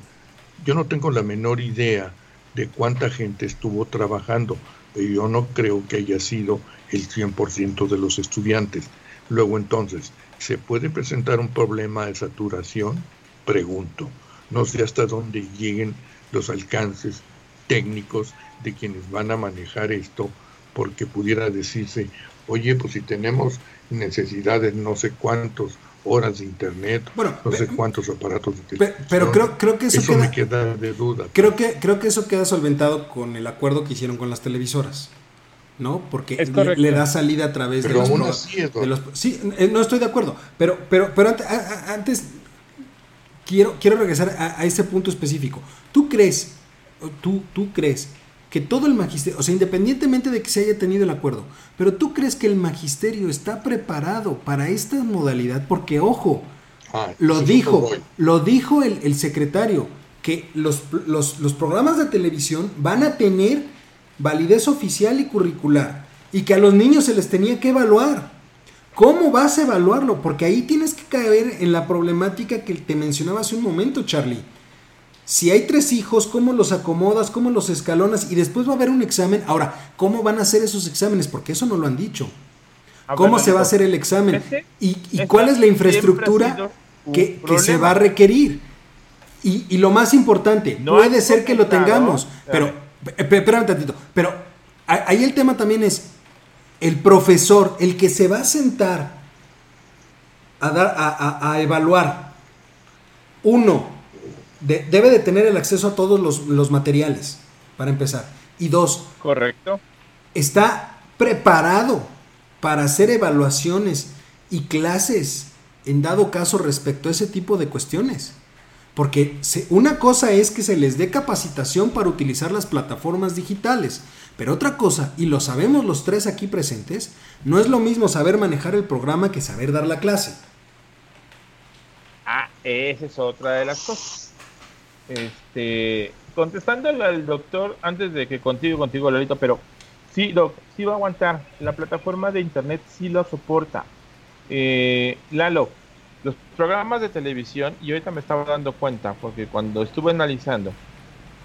yo no tengo la menor idea de cuánta gente estuvo trabajando, pero yo no creo que haya sido el 100% de los estudiantes. Luego entonces, ¿se puede presentar un problema de saturación? Pregunto. No sé hasta dónde lleguen los alcances técnicos de quienes van a manejar esto, porque pudiera decirse, oye, pues si tenemos necesidades no sé cuántos horas de internet, no sé cuántos aparatos de televisión. Pero, creo, creo que eso, eso me queda de duda. Creo que, creo que eso queda solventado con el acuerdo que hicieron con las televisoras. ¿no? Porque le, da salida a través de, los, de, los, Sí, eh, no estoy de acuerdo, pero, pero, pero antes, quiero, quiero regresar a, ese punto específico. ¿Tú crees, tú, tú crees que todo el magisterio, o sea, independientemente de que se haya tenido el acuerdo, pero tú crees que el magisterio está preparado para esta modalidad? Porque, ojo, ah, lo, dijo, lo dijo el, el secretario, que los, los, los programas de televisión van a tener validez oficial y curricular, y que a los niños se les tenía que evaluar. ¿Cómo vas a evaluarlo? Porque ahí tienes que caer en la problemática que te mencionaba hace un momento, Charlie. Si hay tres hijos, ¿cómo los acomodas? ¿Cómo los escalonas? Y después va a haber un examen. Ahora, ¿cómo van a hacer esos exámenes? Porque eso no lo han dicho. ¿Cómo se va a hacer el examen? ¿Y, cuál es la infraestructura que, se va a requerir? Y, lo más importante, puede ser que lo tengamos, pero Espérame un tantito. Pero ahí el tema también es el profesor, el que se va a sentar a, dar, a, evaluar. Uno, debe de tener el acceso a todos los, los materiales, para empezar. Y dos, correcto. Está preparado para hacer evaluaciones y clases en dado caso respecto a ese tipo de cuestiones. Porque una cosa es que se les dé capacitación para utilizar las plataformas digitales, pero otra cosa, y lo sabemos los tres aquí presentes, no es lo mismo saber manejar el programa que saber dar la clase. Ah, esa es otra de las cosas. Este, contestándole al doctor, antes de que contigo, contigo, Lolito, pero sí, doc, sí va a aguantar. La plataforma de internet sí lo soporta. Eh, Lalo, los programas de televisión, y ahorita me estaba dando cuenta, porque cuando estuve analizando,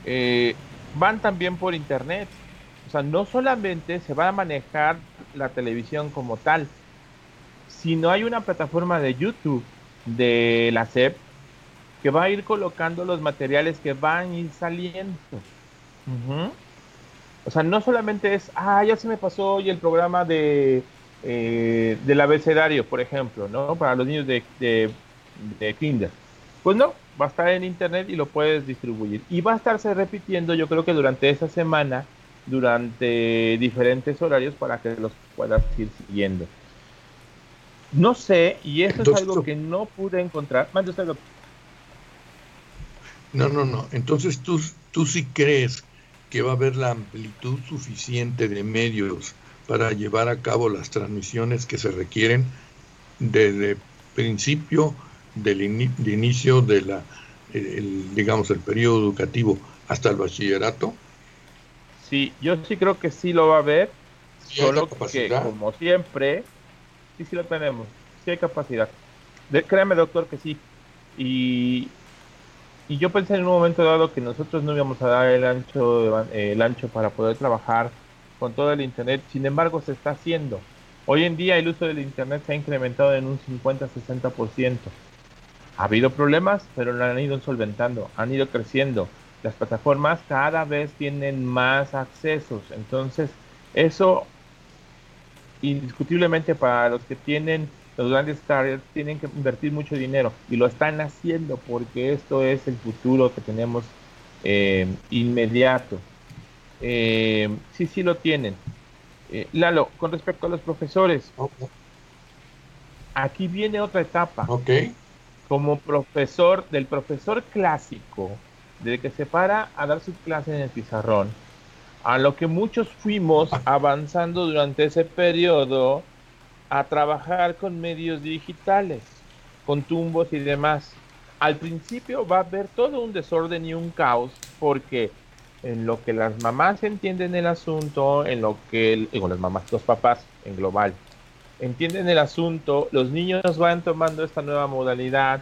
eh, van también por internet. O sea, no solamente se va a manejar la televisión como tal, sino hay una plataforma de YouTube de la SEP que va a ir colocando los materiales que van a ir saliendo. O sea, no solamente es, ah, ya se me pasó hoy el programa de eh, del abecedario, por ejemplo, ¿no? Para los niños de, de, kinder. Pues no, va a estar en internet y lo puedes distribuir. Y va a estarse repitiendo, yo creo que durante esa semana, durante diferentes horarios para que los puedas ir siguiendo. No sé, y eso es algo que no pude encontrar. Mande usted, No, no, no. Entonces tú, tú sí crees que va a haber la amplitud suficiente de medios para llevar a cabo las transmisiones que se requieren desde principio del inicio de la, digamos, el periodo educativo hasta el bachillerato? Sí, yo sí creo que sí lo va a haber, solo que como siempre, sí, sí lo tenemos, sí hay capacidad. créame, doctor, que sí. Y, y yo pensé en un momento dado que nosotros no íbamos a dar el ancho, el ancho para poder trabajar con todo el Internet, sin embargo se está haciendo. Hoy en día el uso del Internet se ha incrementado en un 50-60%. Ha habido problemas, pero lo han ido solventando, han ido creciendo. Las plataformas cada vez tienen más accesos, entonces eso indiscutiblemente para los que tienen los grandes carriers tienen que invertir mucho dinero y lo están haciendo porque esto es el futuro que tenemos eh, inmediato. Eh, sí, sí lo tienen. Eh, Lalo, con respecto a los profesores, aquí viene otra etapa. Ok. como profesor, del profesor clásico, de que se para a dar su clase en el pizarrón, a lo que muchos fuimos avanzando durante ese periodo a trabajar con medios digitales, con tumbos y demás. Al principio va a haber todo un desorden y un caos porque en lo que las mamás entienden el asunto, en lo que, las mamás, los papás en global, entienden el asunto, los niños van tomando esta nueva modalidad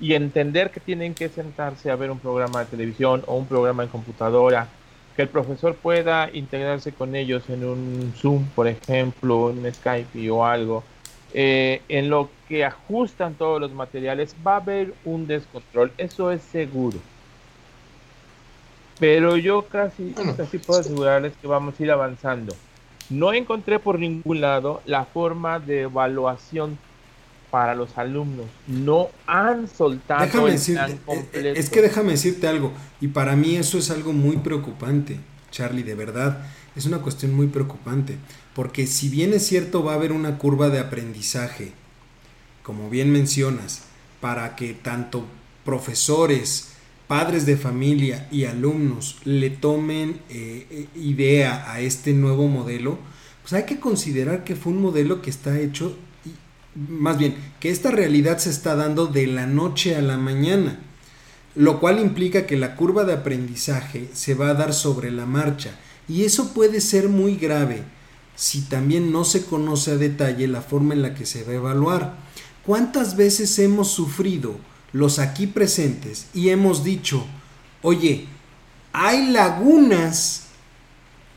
y entender que tienen que sentarse a ver un programa de televisión o un programa en computadora, que el profesor pueda integrarse con ellos en un Zoom, por ejemplo, en Skype o algo, eh, en lo que ajustan todos los materiales, va a haber un descontrol, eso es seguro. Pero yo casi, casi puedo asegurarles que vamos a ir avanzando. No encontré por ningún lado la forma de evaluación para los alumnos. No han soltado déjame el plan completo. Es que déjame decirte algo, y para mí eso es algo muy preocupante, Charlie, de verdad. Es una cuestión muy preocupante, porque si bien es cierto va a haber una curva de aprendizaje, como bien mencionas, para que tanto profesores, padres de familia y alumnos le tomen eh, eh, idea a este nuevo modelo, pues hay que considerar que fue un modelo que está hecho, más bien, que esta realidad se está dando de la noche a la mañana, lo cual implica que la curva de aprendizaje se va a dar sobre la marcha, y eso puede ser muy grave si también no se conoce a detalle la forma en la que se va a evaluar. ¿Cuántas veces hemos sufrido los aquí presentes y hemos dicho, oye, hay lagunas,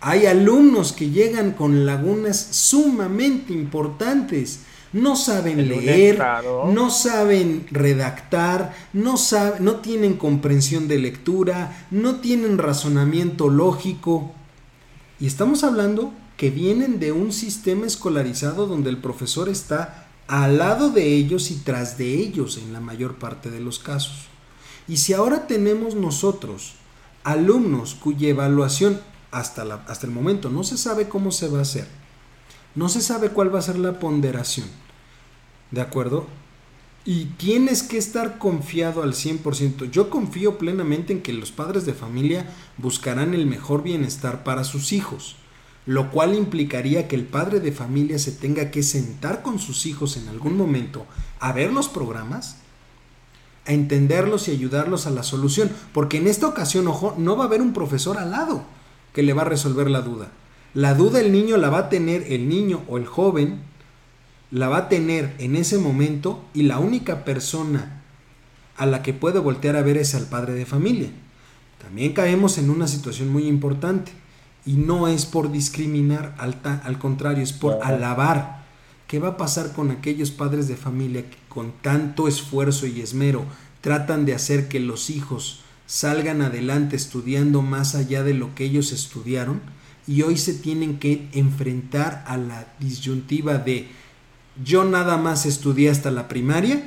hay alumnos que llegan con lagunas sumamente importantes. No saben leer, no saben redactar, no, no tienen comprensión de lectura, no tienen razonamiento lógico. Y estamos hablando que vienen de un sistema escolarizado donde el profesor está al lado de ellos y tras de ellos en la mayor parte de los casos. Y si ahora tenemos nosotros alumnos cuya evaluación hasta, la, hasta el momento no se sabe cómo se va a hacer, no se sabe cuál va a ser la ponderación, ¿de acuerdo? Y tienes que estar confiado al 100%. Yo confío plenamente en que los padres de familia buscarán el mejor bienestar para sus hijos lo cual implicaría que el padre de familia se tenga que sentar con sus hijos en algún momento a ver los programas, a entenderlos y ayudarlos a la solución, porque en esta ocasión, ojo, no va a haber un profesor al lado que le va a resolver la duda. La duda el niño la va a tener el niño o el joven, la va a tener en ese momento y la única persona a la que puede voltear a ver es al padre de familia. También caemos en una situación muy importante y no es por discriminar, al, al contrario, es por alabar. ¿Qué va a pasar con aquellos padres de familia que con tanto esfuerzo y esmero tratan de hacer que los hijos salgan adelante estudiando más allá de lo que ellos estudiaron y hoy se tienen que enfrentar a la disyuntiva de yo nada más estudié hasta la primaria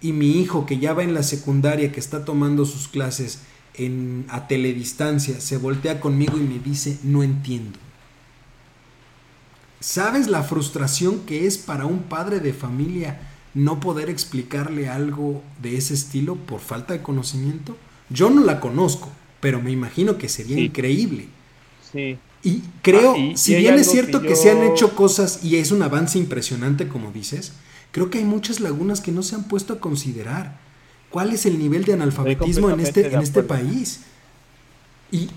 y mi hijo que ya va en la secundaria que está tomando sus clases en, a teledistancia se voltea conmigo y me dice, no entiendo. ¿Sabes la frustración que es para un padre de familia no poder explicarle algo de ese estilo por falta de conocimiento? Yo no la conozco, pero me imagino que sería increíble. Sí. Y creo, ah, si bien es cierto que, se han hecho cosas y es un avance impresionante, como dices, creo que hay muchas lagunas que no se han puesto a considerar cuál es el nivel de analfabetismo en este, en este país. Y,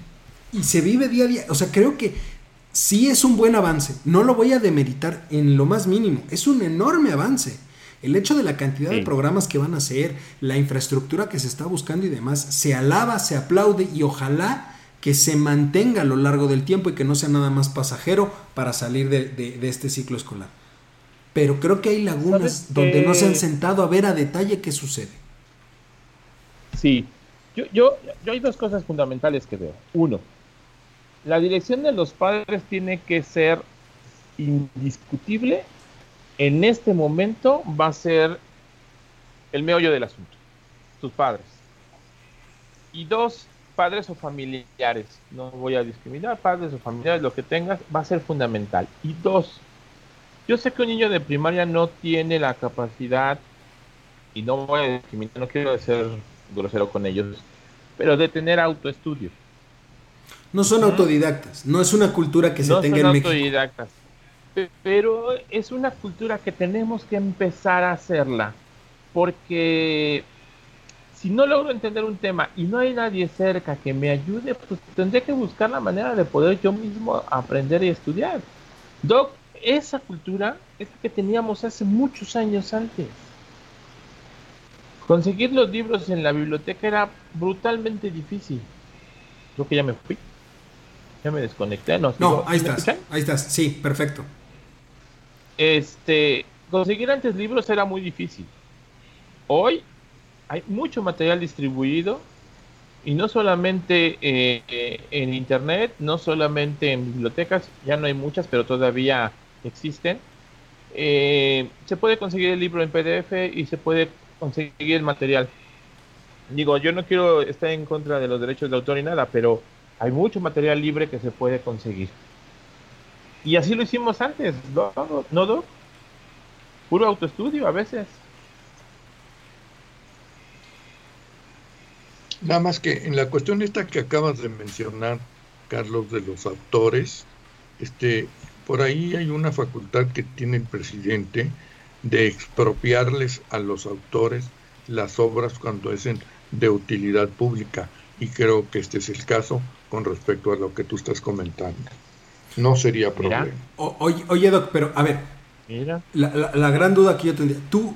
se vive día a día. O sea, creo que sí es un buen avance. No lo voy a demeritar en lo más mínimo. Es un enorme avance. El hecho de la cantidad de programas que van a hacer, la infraestructura que se está buscando y demás, se alaba, se aplaude y ojalá que se mantenga a lo largo del tiempo y que no sea nada más pasajero para salir de, este ciclo escolar. Pero creo que hay lagunas donde no se han sentado a ver a detalle qué sucede. Sí, yo, yo, yo hay dos cosas fundamentales que veo. Uno, la dirección de los padres tiene que ser indiscutible. En este momento va a ser el meollo del asunto, tus padres. Y dos, padres o familiares. No voy a discriminar, padres o familiares, lo que tengas, va a ser fundamental. Y dos, yo sé que un niño de primaria no tiene la capacidad y no voy a discriminar, no quiero ser grosero con ellos, pero de tener autoestudio. No son autodidactas, no es una cultura que se tenga en México. autodidactas, pero es una cultura que tenemos que empezar a hacerla, porque si no logro entender un tema y no hay nadie cerca que me ayude, pues tendré que buscar la manera de poder yo mismo aprender y estudiar. Doc, esa cultura es la que teníamos hace muchos años antes. Conseguir los libros en la biblioteca era brutalmente difícil. Creo que ya me fui. Ya me desconecté. No, no ahí estás. Ahí estás. Sí, perfecto. Este, conseguir antes libros era muy difícil. Hoy hay mucho material distribuido y no solamente eh, en internet, no solamente en bibliotecas, ya no hay muchas, pero todavía existen. Eh, se puede conseguir el libro en PDF y se puede conseguir el material. Digo, yo no quiero estar en contra de los derechos de autor y nada, pero hay mucho material libre que se puede conseguir. Y así lo hicimos antes, ¿no, ¿No Puro autoestudio a veces. Nada más que en la cuestión esta que acabas de mencionar, Carlos, de los autores, este, por ahí hay una facultad que tiene el presidente de expropiarles a los autores las obras cuando es de utilidad pública. Y creo que este es el caso con respecto a lo que tú estás comentando. No sería problema. oye, oye, Doc, pero a ver, Mira. La, la gran duda que yo tendría, ¿tú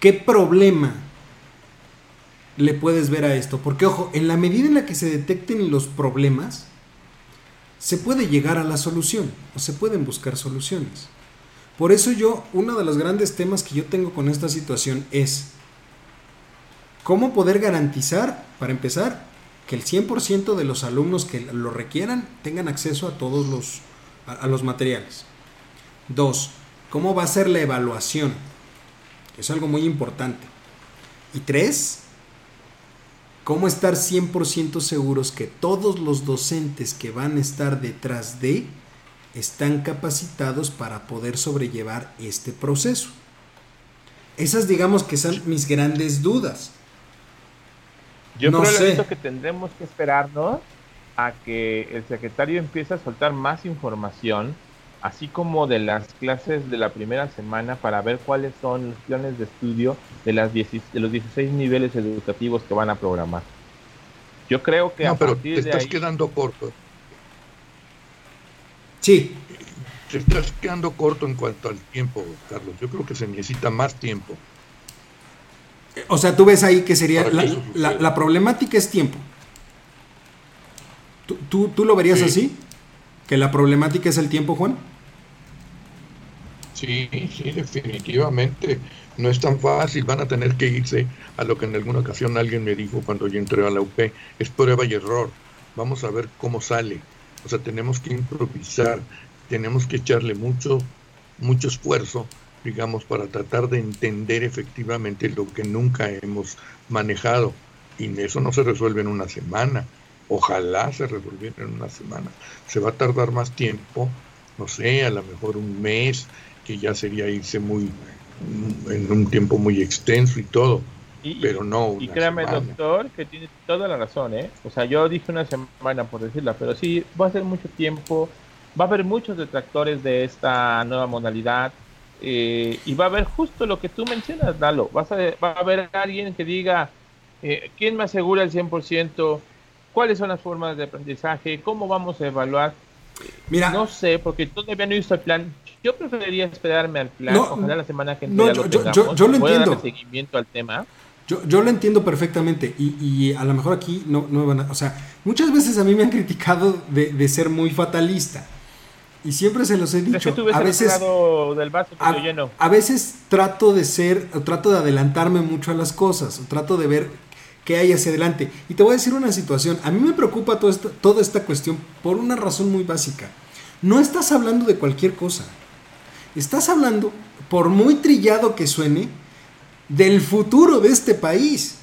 qué problema le puedes ver a esto. Porque, ojo, en la medida en la que se detecten los problemas, se puede llegar a la solución o se pueden buscar soluciones. Por eso yo, uno de los grandes temas que yo tengo con esta situación es cómo poder garantizar, para empezar, que el 100% de los alumnos que lo requieran tengan acceso a todos los, a los materiales. Dos, cómo va a ser la evaluación, es algo muy importante. Y tres, cómo estar 100% seguros que todos los docentes que van a estar detrás de están capacitados para poder sobrellevar este proceso. Esas digamos que son mis grandes dudas. Yo no creo que tendremos que esperarnos a que el secretario empiece a soltar más información, así como de las clases de la primera semana, para ver cuáles son los planes de estudio de, las de los 16 niveles educativos que van a programar. Yo creo que no, pero te estás quedando corto. Sí. Te estás quedando corto en cuanto al tiempo, Carlos. Yo creo que se necesita más tiempo. O sea, tú ves ahí que sería la, problemática es tiempo. ¿Tú, tú, lo verías así? ¿Que la problemática es el tiempo, Juan? Sí, sí, definitivamente. No es tan fácil, van a tener que irse a lo que en alguna ocasión alguien me dijo cuando yo entré a la UP, es prueba y error, vamos a ver cómo sale, o sea, tenemos que improvisar, tenemos que echarle mucho, mucho esfuerzo, digamos, para tratar de entender efectivamente lo que nunca hemos manejado, y eso no se resuelve en una semana, ojalá se resolviera en una semana, se va a tardar más tiempo, no sé, a lo mejor un mes, que ya sería irse muy en un tiempo muy extenso y todo, pero no. y créame, doctor, que tiene toda la razón, ¿eh? O sea, yo dije una semana por decirla, pero sí, va a ser mucho tiempo, va a haber muchos detractores de esta nueva modalidad. Eh, y va a haber justo lo que tú mencionas, Dalo. Vas a, va a haber alguien que diga, eh, ¿quién me asegura el 100%? ¿Cuáles son las formas de aprendizaje? ¿Cómo vamos a evaluar? Mira, no sé, porque todavía no visto el plan. Yo preferiría esperarme al plan, ojalá la semana que no, yo, yo, yo, lo entiendo. seguimiento al tema. Yo, yo lo entiendo perfectamente y, y, a lo mejor aquí no, no van a... O sea, muchas veces a mí me han criticado de, de ser muy fatalista. Y siempre se los he dicho. a veces, del vaso a, lleno. a veces trato de ser, trato de adelantarme mucho a las cosas, trato de ver qué hay hacia adelante. Y te voy a decir una situación. A mí me preocupa toda esta, toda esta cuestión por una razón muy básica. No estás hablando de cualquier cosa. Estás hablando, por muy trillado que suene, del futuro de este país.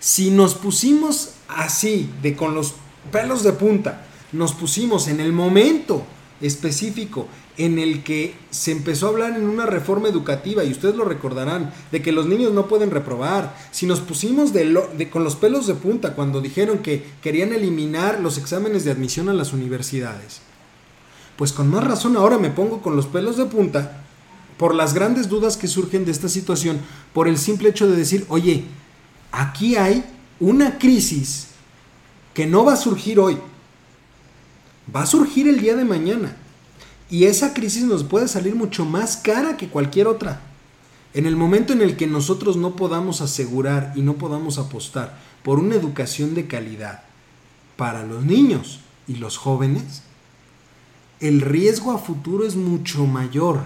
Si nos pusimos así, de con los pelos de punta, nos pusimos en el momento específico en el que se empezó a hablar en una reforma educativa, y ustedes lo recordarán, de que los niños no pueden reprobar. Si nos pusimos con los pelos de punta cuando dijeron que querían eliminar los exámenes de admisión a las universidades, pues con más razón ahora me pongo con los pelos de punta por las grandes dudas que surgen de esta situación, por el simple hecho de decir, oye, aquí hay una crisis que no va a surgir hoy, va a surgir el día de mañana. Y esa crisis nos puede salir mucho más cara que cualquier otra. En el momento en el que nosotros no podamos asegurar y no podamos apostar por una educación de calidad para los niños y los jóvenes, el riesgo a futuro es mucho mayor.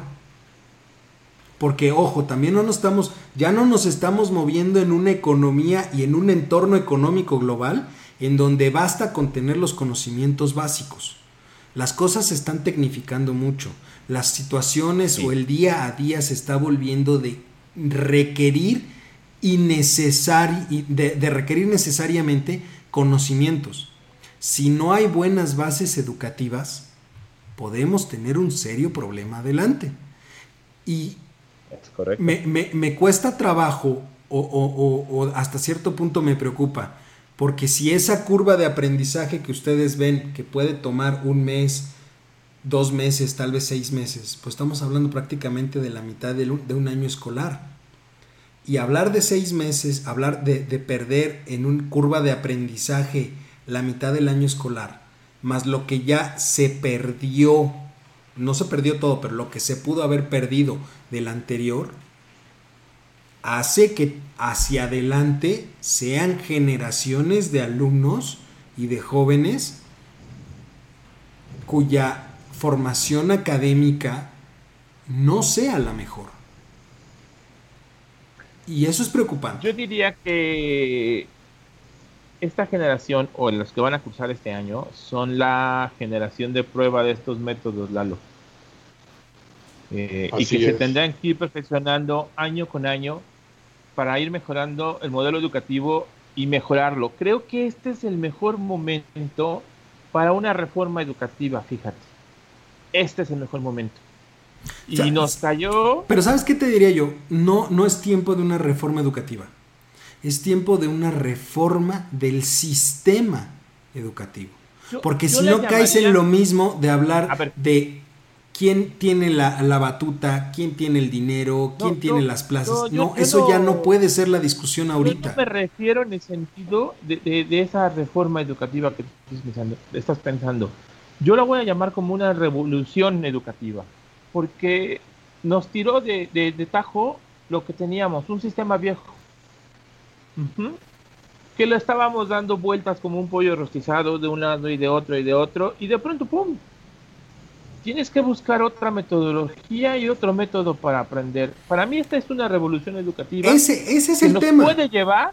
Porque ojo, también no nos estamos ya no nos estamos moviendo en una economía y en un entorno económico global en donde basta con tener los conocimientos básicos. Las cosas se están tecnificando mucho. Las situaciones o el día a día se está volviendo de requerir y de, de requerir necesariamente conocimientos. Si no hay buenas bases educativas, podemos tener un serio problema adelante. Y me, me, cuesta trabajo o, o, hasta cierto punto me preocupa porque si esa curva de aprendizaje que ustedes ven que puede tomar un mes, dos meses, tal vez seis meses, pues estamos hablando prácticamente de la mitad de un, año escolar. Y hablar de seis meses, hablar de, de perder en una curva de aprendizaje la mitad del año escolar, más lo que ya se perdió, no se perdió todo, pero lo que se pudo haber perdido del anterior, hace que hacia adelante sean generaciones de alumnos y de jóvenes cuya formación académica no sea la mejor. Y eso es preocupante. Yo diría que esta generación o los que van a cursar este año son la generación de prueba de estos métodos, Lalo. Eh, y que se tendrán que ir perfeccionando año con año para ir mejorando el modelo educativo y mejorarlo. Creo que este es el mejor momento para una reforma educativa, fíjate. Este es el mejor momento. Y nos cayó. Pero ¿sabes qué te diría yo? No, no es tiempo de una reforma educativa. Es tiempo de una reforma del sistema educativo. Porque si no caes en lo mismo de hablar de quién tiene la, batuta, quién tiene el dinero, quién tiene las plazas. No, eso ya no puede ser la discusión ahorita. Yo me refiero en el sentido de, esa reforma educativa que estás pensando, estás pensando. Yo la voy a llamar como una revolución educativa, porque nos tiró de, tajo lo que teníamos, un sistema viejo. Que lo estábamos dando vueltas como un pollo rostizado de un lado y de otro y de otro, y de pronto, ¡pum! Tienes que buscar otra metodología y otro método para aprender. Para mí esta es una revolución educativa. Ese, ese es que el nos tema. Puede llevar,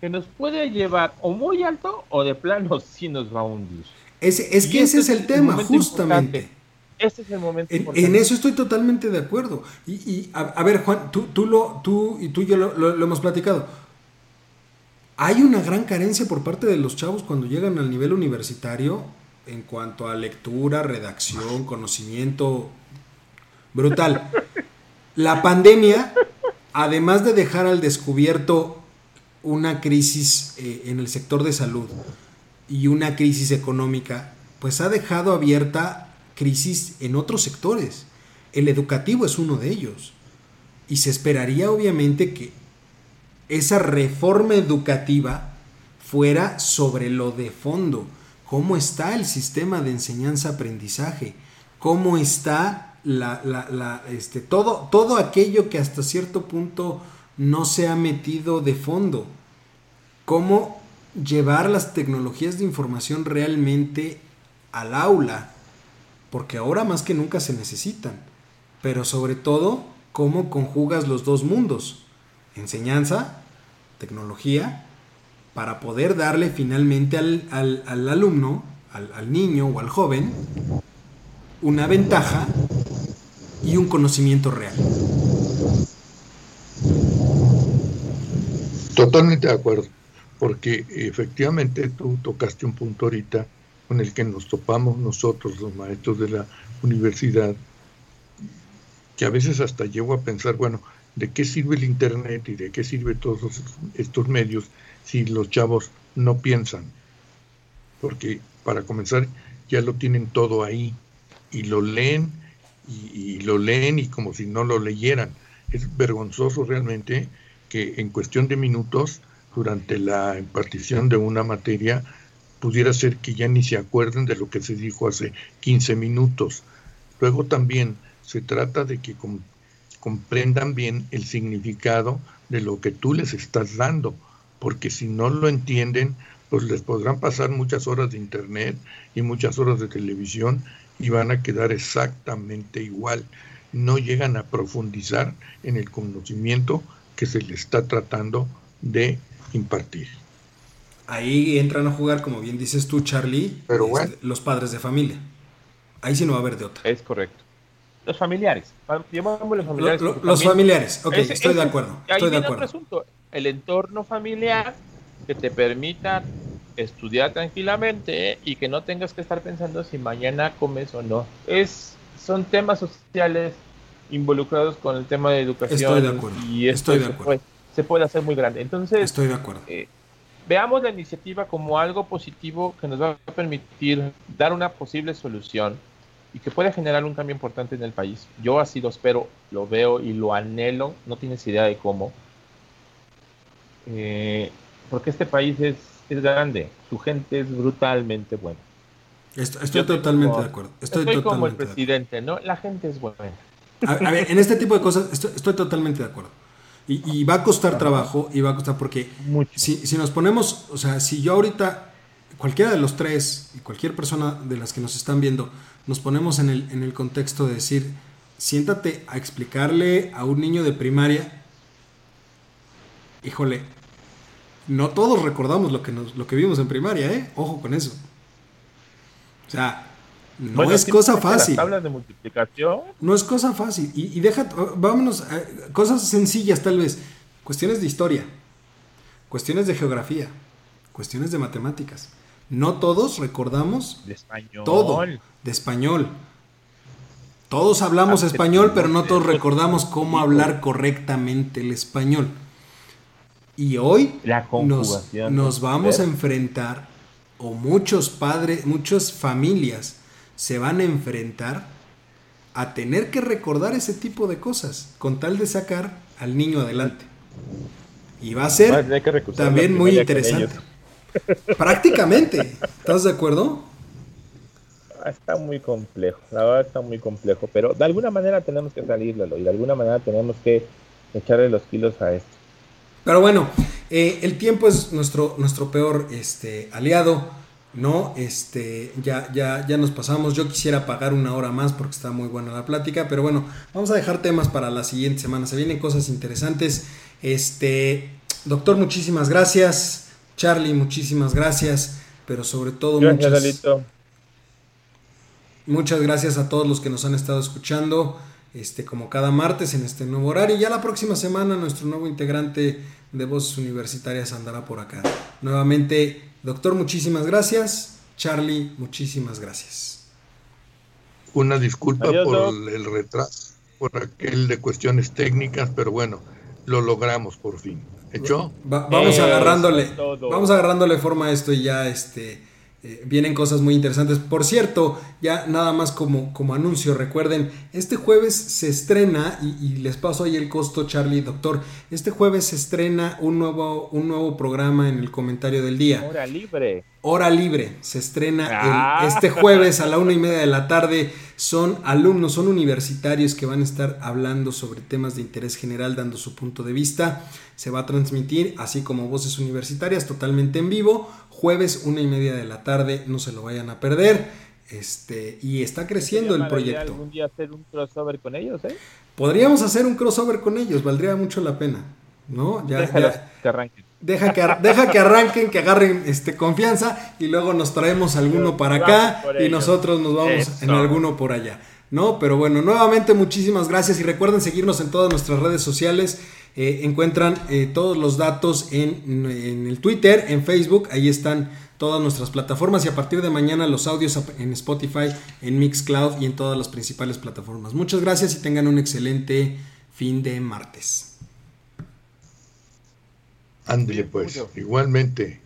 que nos puede llevar o muy alto o de plano sí nos va a hundir. Ese, es que ese es el, tema, justamente. Este es el momento. En, eso estoy totalmente de acuerdo. Y, a, ver, Juan, tú, tú, lo, tú y tú y yo lo hemos platicado. Hay una gran carencia por parte de los chavos cuando llegan al nivel universitario en cuanto a lectura, redacción, conocimiento brutal. La pandemia, además de dejar al descubierto una crisis eh, en el sector de salud y una crisis económica, pues ha dejado abierta crisis en otros sectores. El educativo es uno de ellos. Y se esperaría obviamente que esa reforma educativa fuera sobre lo de fondo cómo está el sistema de enseñanza-aprendizaje, cómo está este, todo, todo aquello que hasta cierto punto no se ha metido de fondo, cómo llevar las tecnologías de información realmente al aula, porque ahora más que nunca se necesitan, pero sobre todo cómo conjugas los dos mundos, enseñanza, tecnología para poder darle finalmente al, alumno, al, niño o al joven, una ventaja y un conocimiento real. Totalmente de acuerdo, porque efectivamente tú tocaste un punto ahorita con el que nos topamos nosotros, los maestros de la universidad, que a veces hasta llego a pensar, bueno, ¿de qué sirve el Internet y de qué sirve todos estos medios si los chavos no piensan? Porque para comenzar ya lo tienen todo ahí y lo leen y, lo leen y como si no lo leyeran. Es vergonzoso realmente que en cuestión de minutos, durante la impartición de una materia, pudiera ser que ya ni se acuerden de lo que se dijo hace 15 minutos. Luego también se trata de que comprendan bien el significado de lo que tú les estás dando, porque si no lo entienden, pues les podrán pasar muchas horas de internet y muchas horas de televisión y van a quedar exactamente igual. No llegan a profundizar en el conocimiento que se les está tratando de impartir. Ahí entran a jugar, como bien dices tú, Charlie, este, los padres de familia. Ahí sí no va a haber de otra. Es correcto. Los familiares. los familiares. los familiares, ok, estoy de acuerdo. Estoy de acuerdo. El entorno familiar que te permita estudiar tranquilamente y que no tengas que estar pensando si mañana comes o no. Es, son temas sociales involucrados con el tema de educación. Estoy de acuerdo. Y esto Estoy de acuerdo. Se, puede, hacer muy grande. Entonces, Estoy de acuerdo. Eh, veamos la iniciativa como algo positivo que nos va a permitir dar una posible solución y que puede generar un cambio importante en el país. Yo así lo espero, lo veo y lo anhelo. No tienes idea de cómo. Eh, porque este país es es grande, su gente es brutalmente buena. Estoy, totalmente de acuerdo. Estoy, como el presidente, ¿no? La gente es buena. A, ver, en este tipo de cosas estoy, totalmente de acuerdo. Y, va a costar trabajo y va a costar porque si, si, nos ponemos, o sea, si yo ahorita, cualquiera de los tres y cualquier persona de las que nos están viendo, nos ponemos en el, en el contexto de decir, siéntate a explicarle a un niño de primaria, híjole, no todos recordamos lo que, nos, lo que vimos en primaria, ¿eh? Ojo con eso. O sea, no es cosa fácil. tablas de multiplicación. No es cosa fácil. Y, y deja, vámonos, a cosas sencillas tal vez. Cuestiones de historia, cuestiones de geografía, cuestiones de matemáticas. No todos recordamos de español. todo de español. Todos hablamos español, pero no todos recordamos cómo hablar correctamente el español. Y hoy nos, vamos a enfrentar, o muchos padres, muchas familias se van a enfrentar a tener que recordar ese tipo de cosas con tal de sacar al niño adelante. Y va a ser también muy interesante. Prácticamente, ¿estás de acuerdo? Está muy complejo, la verdad está muy complejo, pero de alguna manera tenemos que salirlo y de alguna manera tenemos que echarle los kilos a esto. Pero bueno, eh, el tiempo es nuestro, nuestro peor este, aliado, ¿no? Este, ya, ya, ya nos pasamos. Yo quisiera pagar una hora más porque está muy buena la plática, pero bueno, vamos a dejar temas para la siguiente semana. Se vienen cosas interesantes. Este, doctor, muchísimas gracias. Charlie, muchísimas gracias. Pero sobre todo, muchas, muchas gracias a todos los que nos han estado escuchando este, como cada martes en este nuevo horario. Ya la próxima semana nuestro nuevo integrante de Voces Universitarias andará por acá. Nuevamente, doctor, muchísimas gracias. Charlie, muchísimas gracias. Una disculpa por el retraso, por aquel de cuestiones técnicas, pero bueno, lo logramos por fin. ¿Hecho? vamos agarrándole, vamos agarrándole forma a esto y ya este eh, vienen cosas muy interesantes. Por cierto, ya nada más como, como anuncio, recuerden, este jueves se estrena, y, les paso ahí el costo, Charlie, doctor, este jueves se estrena un nuevo, un nuevo programa en el comentario del día. Hora libre. Hora libre, se estrena ah. este jueves a la una y media de la tarde. Son alumnos, son universitarios que van a estar hablando sobre temas de interés general, dando su punto de vista. Se va a transmitir, así como voces universitarias, totalmente en vivo jueves una y media de la tarde, no se lo vayan a perder. Este, y está creciendo el proyecto. algún día hacer un crossover con ellos, eh? Podríamos hacer un crossover con ellos, valdría mucho la pena, ¿no? Ya, que arranquen. Deja que, deja que arranquen, que agarren este, confianza y luego nos traemos alguno para acá y nosotros nos vamos en alguno por allá. ¿no? Pero bueno, nuevamente muchísimas gracias y recuerden seguirnos en todas nuestras redes sociales. Eh, encuentran eh, todos los datos en, el Twitter, en Facebook, ahí están todas nuestras plataformas y a partir de mañana los audios en Spotify, en Mixcloud y en todas las principales plataformas. Muchas gracias y tengan un excelente fin de martes. Ándale pues, igualmente.